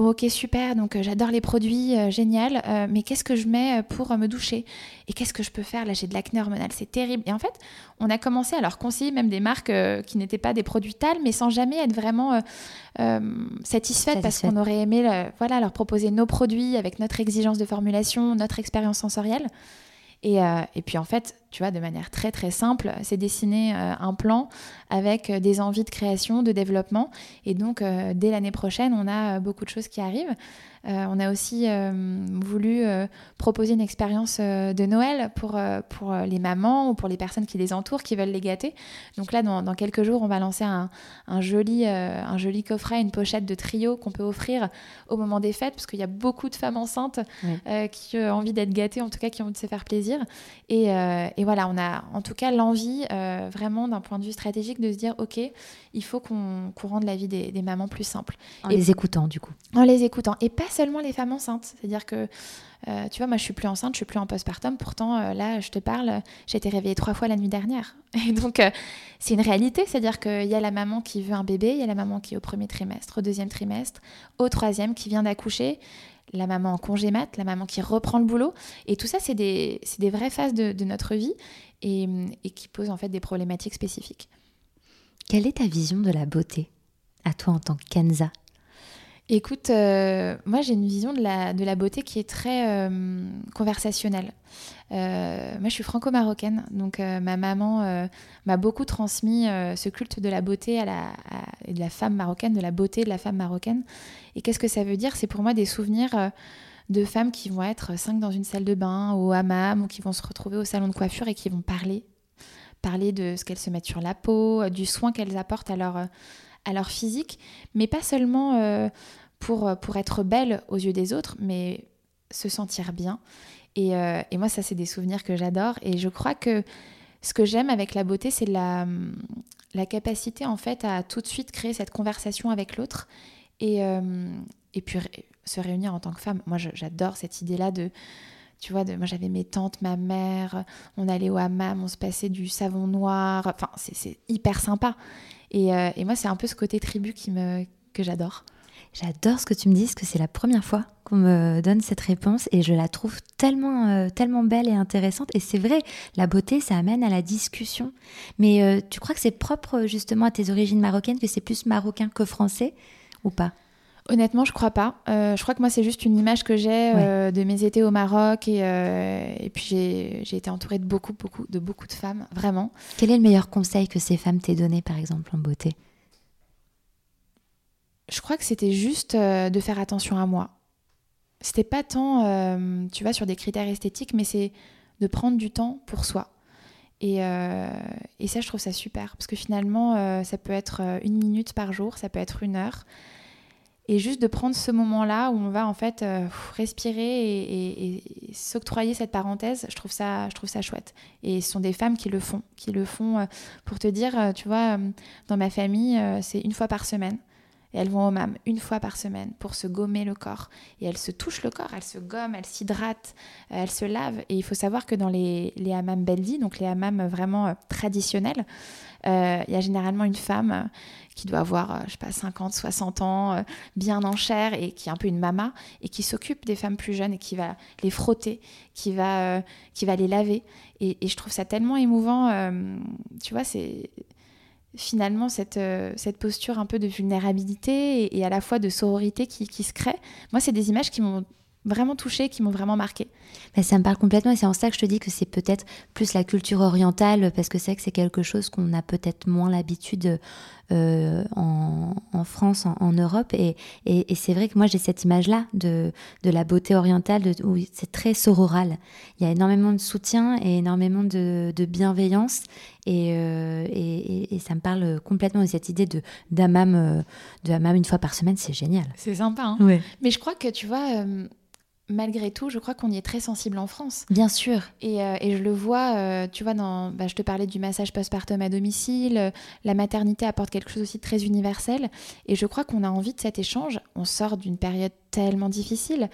bon ok super. Donc euh, j'adore les produits euh, génial. Mais qu'est-ce que je mets pour me doucher? Et qu'est-ce que je peux faire? Là j'ai de l'acné hormonal c'est terrible. Et en fait on a commencé à leur conseiller même des marques qui n'étaient pas des produits tales mais sans jamais être vraiment satisfaites parce qu'on aurait aimé voilà leur proposer nos produits avec notre exigence de formulation notre expérience sensorielle et, euh, et, puis en fait, tu vois, de manière très très simple, c'est dessiner euh, un plan avec euh, des envies de création, de développement. Et donc, dès l'année prochaine, on a beaucoup de choses qui arrivent. On a aussi voulu proposer une expérience de Noël pour, pour les mamans ou pour les personnes qui les entourent, qui veulent les gâter. Donc là, dans, dans quelques jours, on va lancer un, un joli, un joli coffret, une pochette de trio qu'on peut offrir au moment des fêtes, parce qu'il y a beaucoup de femmes enceintes qui ont envie d'être gâtées, en tout cas qui ont envie de se faire plaisir. Et, et voilà, on a en tout cas l'envie, euh, vraiment d'un point de vue stratégique, de se dire, OK, il faut qu'on rende la vie des, mamans plus simple. En les écoutant, du coup. En les écoutant. Et pas seulement les femmes enceintes. C'est-à-dire que, euh, tu vois, moi, je suis plus enceinte, je suis plus en postpartum. Pourtant, euh, là, je te parle, j'ai été réveillée trois fois la nuit dernière. Et donc, c'est une réalité. C'est-à-dire qu'il y a la maman qui veut un bébé, il y a la maman qui est au premier trimestre, au deuxième trimestre, au troisième qui vient d'accoucher la maman en congé mat, la maman qui reprend le boulot. Et tout ça, c'est des, des, vraies phases de, notre vie et, qui posent en fait des problématiques spécifiques. Quelle est ta vision de la beauté, à toi en tant que Kenza Écoute, euh, moi j'ai une vision de la, beauté qui est très euh, conversationnelle. Euh, moi je suis franco-marocaine, donc ma maman m'a beaucoup transmis ce culte de la beauté et de la femme marocaine, de la beauté de la femme marocaine. Et qu'est-ce que ça veut dire? C'est pour moi des souvenirs de femmes qui vont être cinq dans une salle de bain, au hammam, ou qui vont se retrouver au salon de coiffure et qui vont parler. Parler de ce qu'elles se mettent sur la peau, du soin qu'elles apportent à leur physique, mais pas seulement pour, euh, pour être belle aux yeux des autres, mais se sentir bien. Et, euh, et moi, ça, c'est des souvenirs que j'adore. Et je crois que ce que j'aime avec la beauté, c'est la, la capacité, en fait, à tout de suite créer cette conversation avec l'autre. Et, et puis se réunir en tant que femme. Moi, j'adore cette idée-là de tu vois, de, moi j'avais mes tantes, ma mère, on allait au hammam, on se passait du savon noir. Enfin, c'est hyper sympa. Et, euh, et moi, c'est un peu ce côté tribu qui me, que j'adore. J'adore ce que tu me dis, que c'est la première fois qu'on me donne cette réponse et je la trouve tellement, euh, tellement belle et intéressante. Et c'est vrai, la beauté, ça amène à la discussion. Mais euh, tu crois que c'est propre justement à tes origines marocaines, que c'est plus marocain que français ou pas? Honnêtement, je crois pas. Euh, je crois que moi, c'est juste une image que j'ai de mes étés au Maroc et, et puis j'ai été entourée de beaucoup, beaucoup, de beaucoup de femmes, vraiment. Quel est le meilleur conseil que ces femmes t'aient donné, par exemple, en beauté? Je crois que c'était juste euh, de faire attention à moi. C'était pas tant, euh, tu vois, sur des critères esthétiques, mais c'est de prendre du temps pour soi. Et, euh, ça, je trouve ça super, parce que finalement, ça peut être une minute par jour, ça peut être une heure. Et juste de prendre ce moment-là où on va en fait respirer et, et s'octroyer cette parenthèse, je trouve, ça, je trouve ça chouette. Et ce sont des femmes qui le font, qui le font pour te dire, tu vois, dans ma famille, c'est une fois par semaine. Et elles vont au MAM une fois par semaine pour se gommer le corps. Et elles se touchent le corps, elles se gomment, elles s'hydratent, euh, elles se lavent. Et il faut savoir que dans les, les hammams beldi, donc les hammams vraiment euh, traditionnels, euh, il y a généralement une femme qui doit avoir, je sais pas, 50, 60 ans, bien en chair et qui est un peu une mama et qui s'occupe des femmes plus jeunes et qui va les frotter, qui va, qui va les laver. Et, et, je trouve ça tellement émouvant. tu vois, c'est finalement cette, euh, cette posture un peu de vulnérabilité et, à la fois de sororité qui, qui se crée. Moi, c'est des images qui m'ont vraiment touchée, qui m'ont vraiment marqué. Mais ça me parle complètement et c'est en ça que je te dis que c'est peut-être plus la culture orientale parce que c'est que c'est quelque chose qu'on a peut-être moins l'habitude euh, en, en, France, en, Europe et, et, c'est vrai que moi j'ai cette image-là de, de la beauté orientale de, où c'est très sororal. Il y a énormément de soutien et énormément de, de bienveillance et, euh, et, ça me parle complètement de cette idée de d'amam euh, de hammam une fois par semaine, c'est génial. C'est sympa. Hein ouais. Mais je crois que tu vois malgré tout, je crois qu'on y est très sensible en France. Bien sûr. Et, euh, je le vois, euh, tu vois, dans, bah, je te parlais du massage postpartum à domicile, euh, la maternité apporte quelque chose aussi de très universel. Et je crois qu'on a envie de cet échange. On sort d'une période tellement difficile,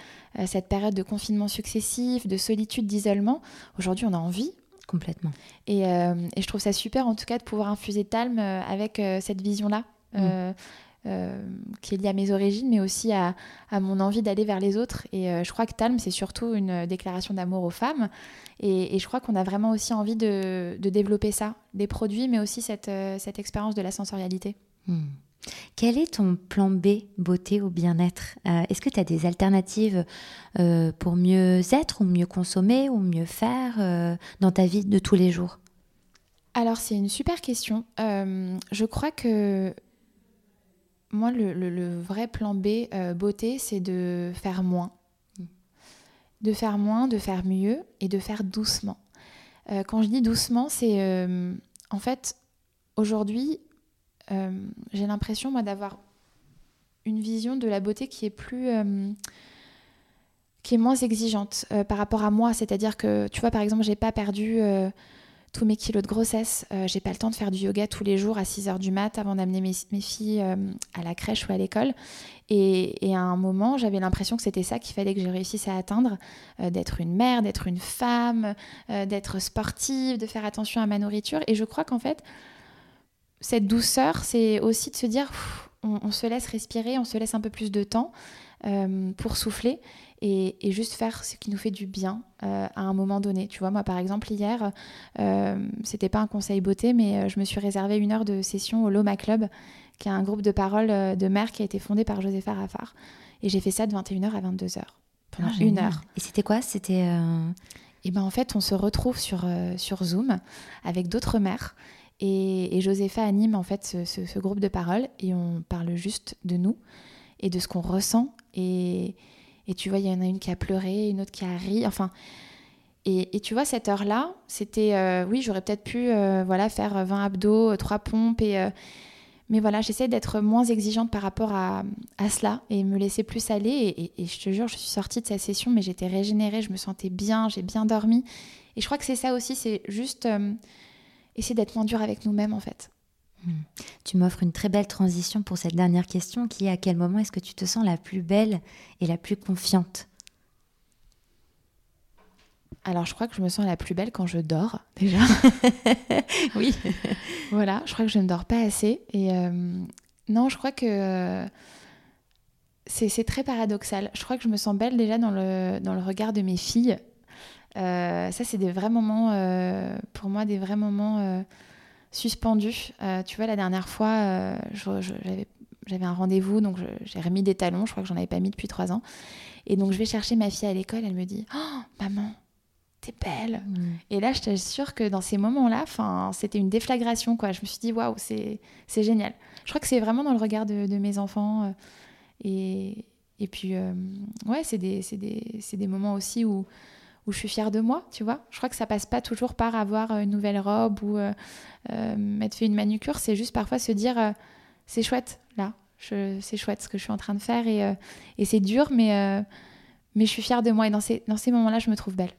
cette période de confinement successif, de solitude, d'isolement. Aujourd'hui, on a envie. Complètement. Et, je trouve ça super, en tout cas, de pouvoir infuser Talm avec cette vision-là. Mm. Euh, qui est lié à mes origines, mais aussi à, mon envie d'aller vers les autres. Et euh, je crois que Talm, c'est surtout une déclaration d'amour aux femmes. Et, je crois qu'on a vraiment aussi envie de, développer ça, des produits, mais aussi cette, euh, cette expérience de la sensorialité. Hmm. Quel est ton plan B, beauté ou bien-être? Est-ce que tu as des alternatives pour mieux être ou mieux consommer ou mieux faire dans ta vie de tous les jours? Alors c'est une super question. je crois que moi, le, vrai plan B euh, beauté, c'est de faire moins. De faire moins, de faire mieux et de faire doucement. Euh, quand je dis doucement, c'est euh, en fait, aujourd'hui, j'ai l'impression, moi, d'avoir une vision de la beauté qui est plus. qui est moins exigeante par rapport à moi. C'est-à-dire que, tu vois, par exemple, j'ai pas perdu tous mes kilos de grossesse. Euh, j'ai pas le temps de faire du yoga tous les jours à 6 heures du mat avant d'amener mes, filles euh, à la crèche ou à l'école. Et, à un moment, j'avais l'impression que c'était ça qu'il fallait que je réussisse à atteindre, euh, d'être une mère, d'être une femme, d'être sportive, de faire attention à ma nourriture. Et je crois qu'en fait, cette douceur, c'est aussi de se dire, on, se laisse respirer, on se laisse un peu plus de temps pour souffler et, juste faire ce qui nous fait du bien euh, à un moment donné. Tu vois, moi par exemple, hier, euh, c'était pas un conseil beauté, mais euh, je me suis réservé une heure de session au Loma Club, qui est un groupe de parole de mère qui a été fondé par Josepha Raffard. Et j'ai fait ça de 21h à 22h, pendant ah, une heure. Et c'était quoi? C'était. Et eh ben en fait, on se retrouve sur, sur Zoom avec d'autres mères. Et, et, anime en fait ce, ce, groupe de parole et on parle juste de nous et de ce qu'on ressent. Et, et tu vois, il y en a une qui a pleuré, une autre qui a ri. Enfin, et, tu vois, cette heure-là, c'était, euh, oui, j'aurais peut-être pu euh, voilà, faire 20 abdos, 3 pompes. Et, euh, mais voilà, j'essaie d'être moins exigeante par rapport à, à, cela et me laisser plus aller. Et, et, je te jure, je suis sortie de cette session, mais j'étais régénérée, je me sentais bien, j'ai bien dormi. Et je crois que c'est ça aussi, c'est juste essayer d'être moins dur avec nous-mêmes, en fait. Tu m'offres une très belle transition pour cette dernière question qui est à quel moment est-ce que tu te sens la plus belle et la plus confiante alors, je crois que je me sens la plus belle quand je dors, déjà. oui. voilà, je crois que je ne dors pas assez. Et euh, non, je crois que euh, c'est très paradoxal. Je crois que je me sens belle déjà dans le, dans le regard de mes filles. Euh, ça, c'est des vrais moments, pour moi, des vrais moments suspendus. tu vois, la dernière fois, j'avais un rendez-vous, donc j'ai remis des talons. Je crois que j'en avais pas mis depuis trois ans. Et donc, je vais chercher ma fille à l'école. Elle me dit Oh, maman, belle. Mm. Et là, je t'assure que dans ces moments-là, c'était une déflagration. Quoi. Je me suis dit, waouh, c'est génial. Je crois que c'est vraiment dans le regard de, mes enfants. Euh, et, et puis, euh, ouais, c'est des, des, des, moments aussi où, où je suis fière de moi, tu vois. Je crois que ça passe pas toujours par avoir une nouvelle robe ou euh, m'être fait une manucure. C'est juste parfois se dire, c'est chouette, là. C'est chouette ce que je suis en train de faire. Et, et c'est dur, mais, mais je suis fière de moi. Et dans ces, dans ces moments-là, je me trouve belle.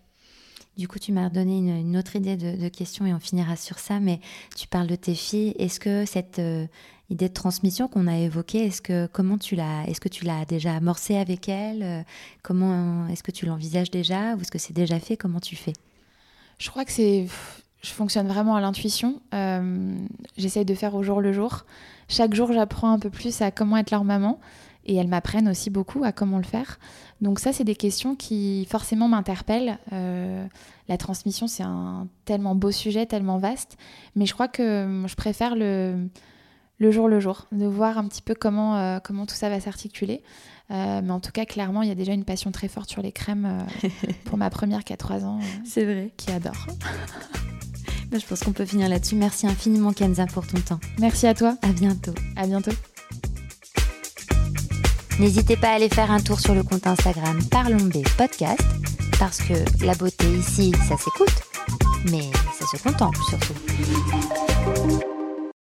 Du coup, tu m'as donné une, autre idée de, question et on finira sur ça. Mais tu parles de tes filles. Est-ce que cette euh, idée de transmission qu'on a évoquée, est-ce que comment tu l'as, est-ce que tu l'as déjà amorcée avec elles euh, Comment est-ce que tu l'envisages déjà ou est-ce que c'est déjà fait Comment tu fais? Je crois que c'est, je fonctionne vraiment à l'intuition. Euh, j'essaye de faire au jour le jour. Chaque jour, j'apprends un peu plus à comment être leur maman et elles m'apprennent aussi beaucoup à comment le faire. Donc ça, c'est des questions qui forcément m'interpellent. Euh, la transmission, c'est un tellement beau sujet, tellement vaste, mais je crois que je préfère le, le jour le jour, de voir un petit peu comment, euh, comment tout ça va s'articuler. Euh, mais en tout cas, clairement, il y a déjà une passion très forte sur les crèmes pour ma première qui a 3 ans. c'est vrai. Qui adore. je pense qu'on peut finir là-dessus. Merci infiniment Kenza pour ton temps. Merci à toi. À bientôt. À bientôt. N'hésitez pas à aller faire un tour sur le compte Instagram Parlons B Podcast, parce que la beauté ici, ça s'écoute, mais ça se contemple surtout.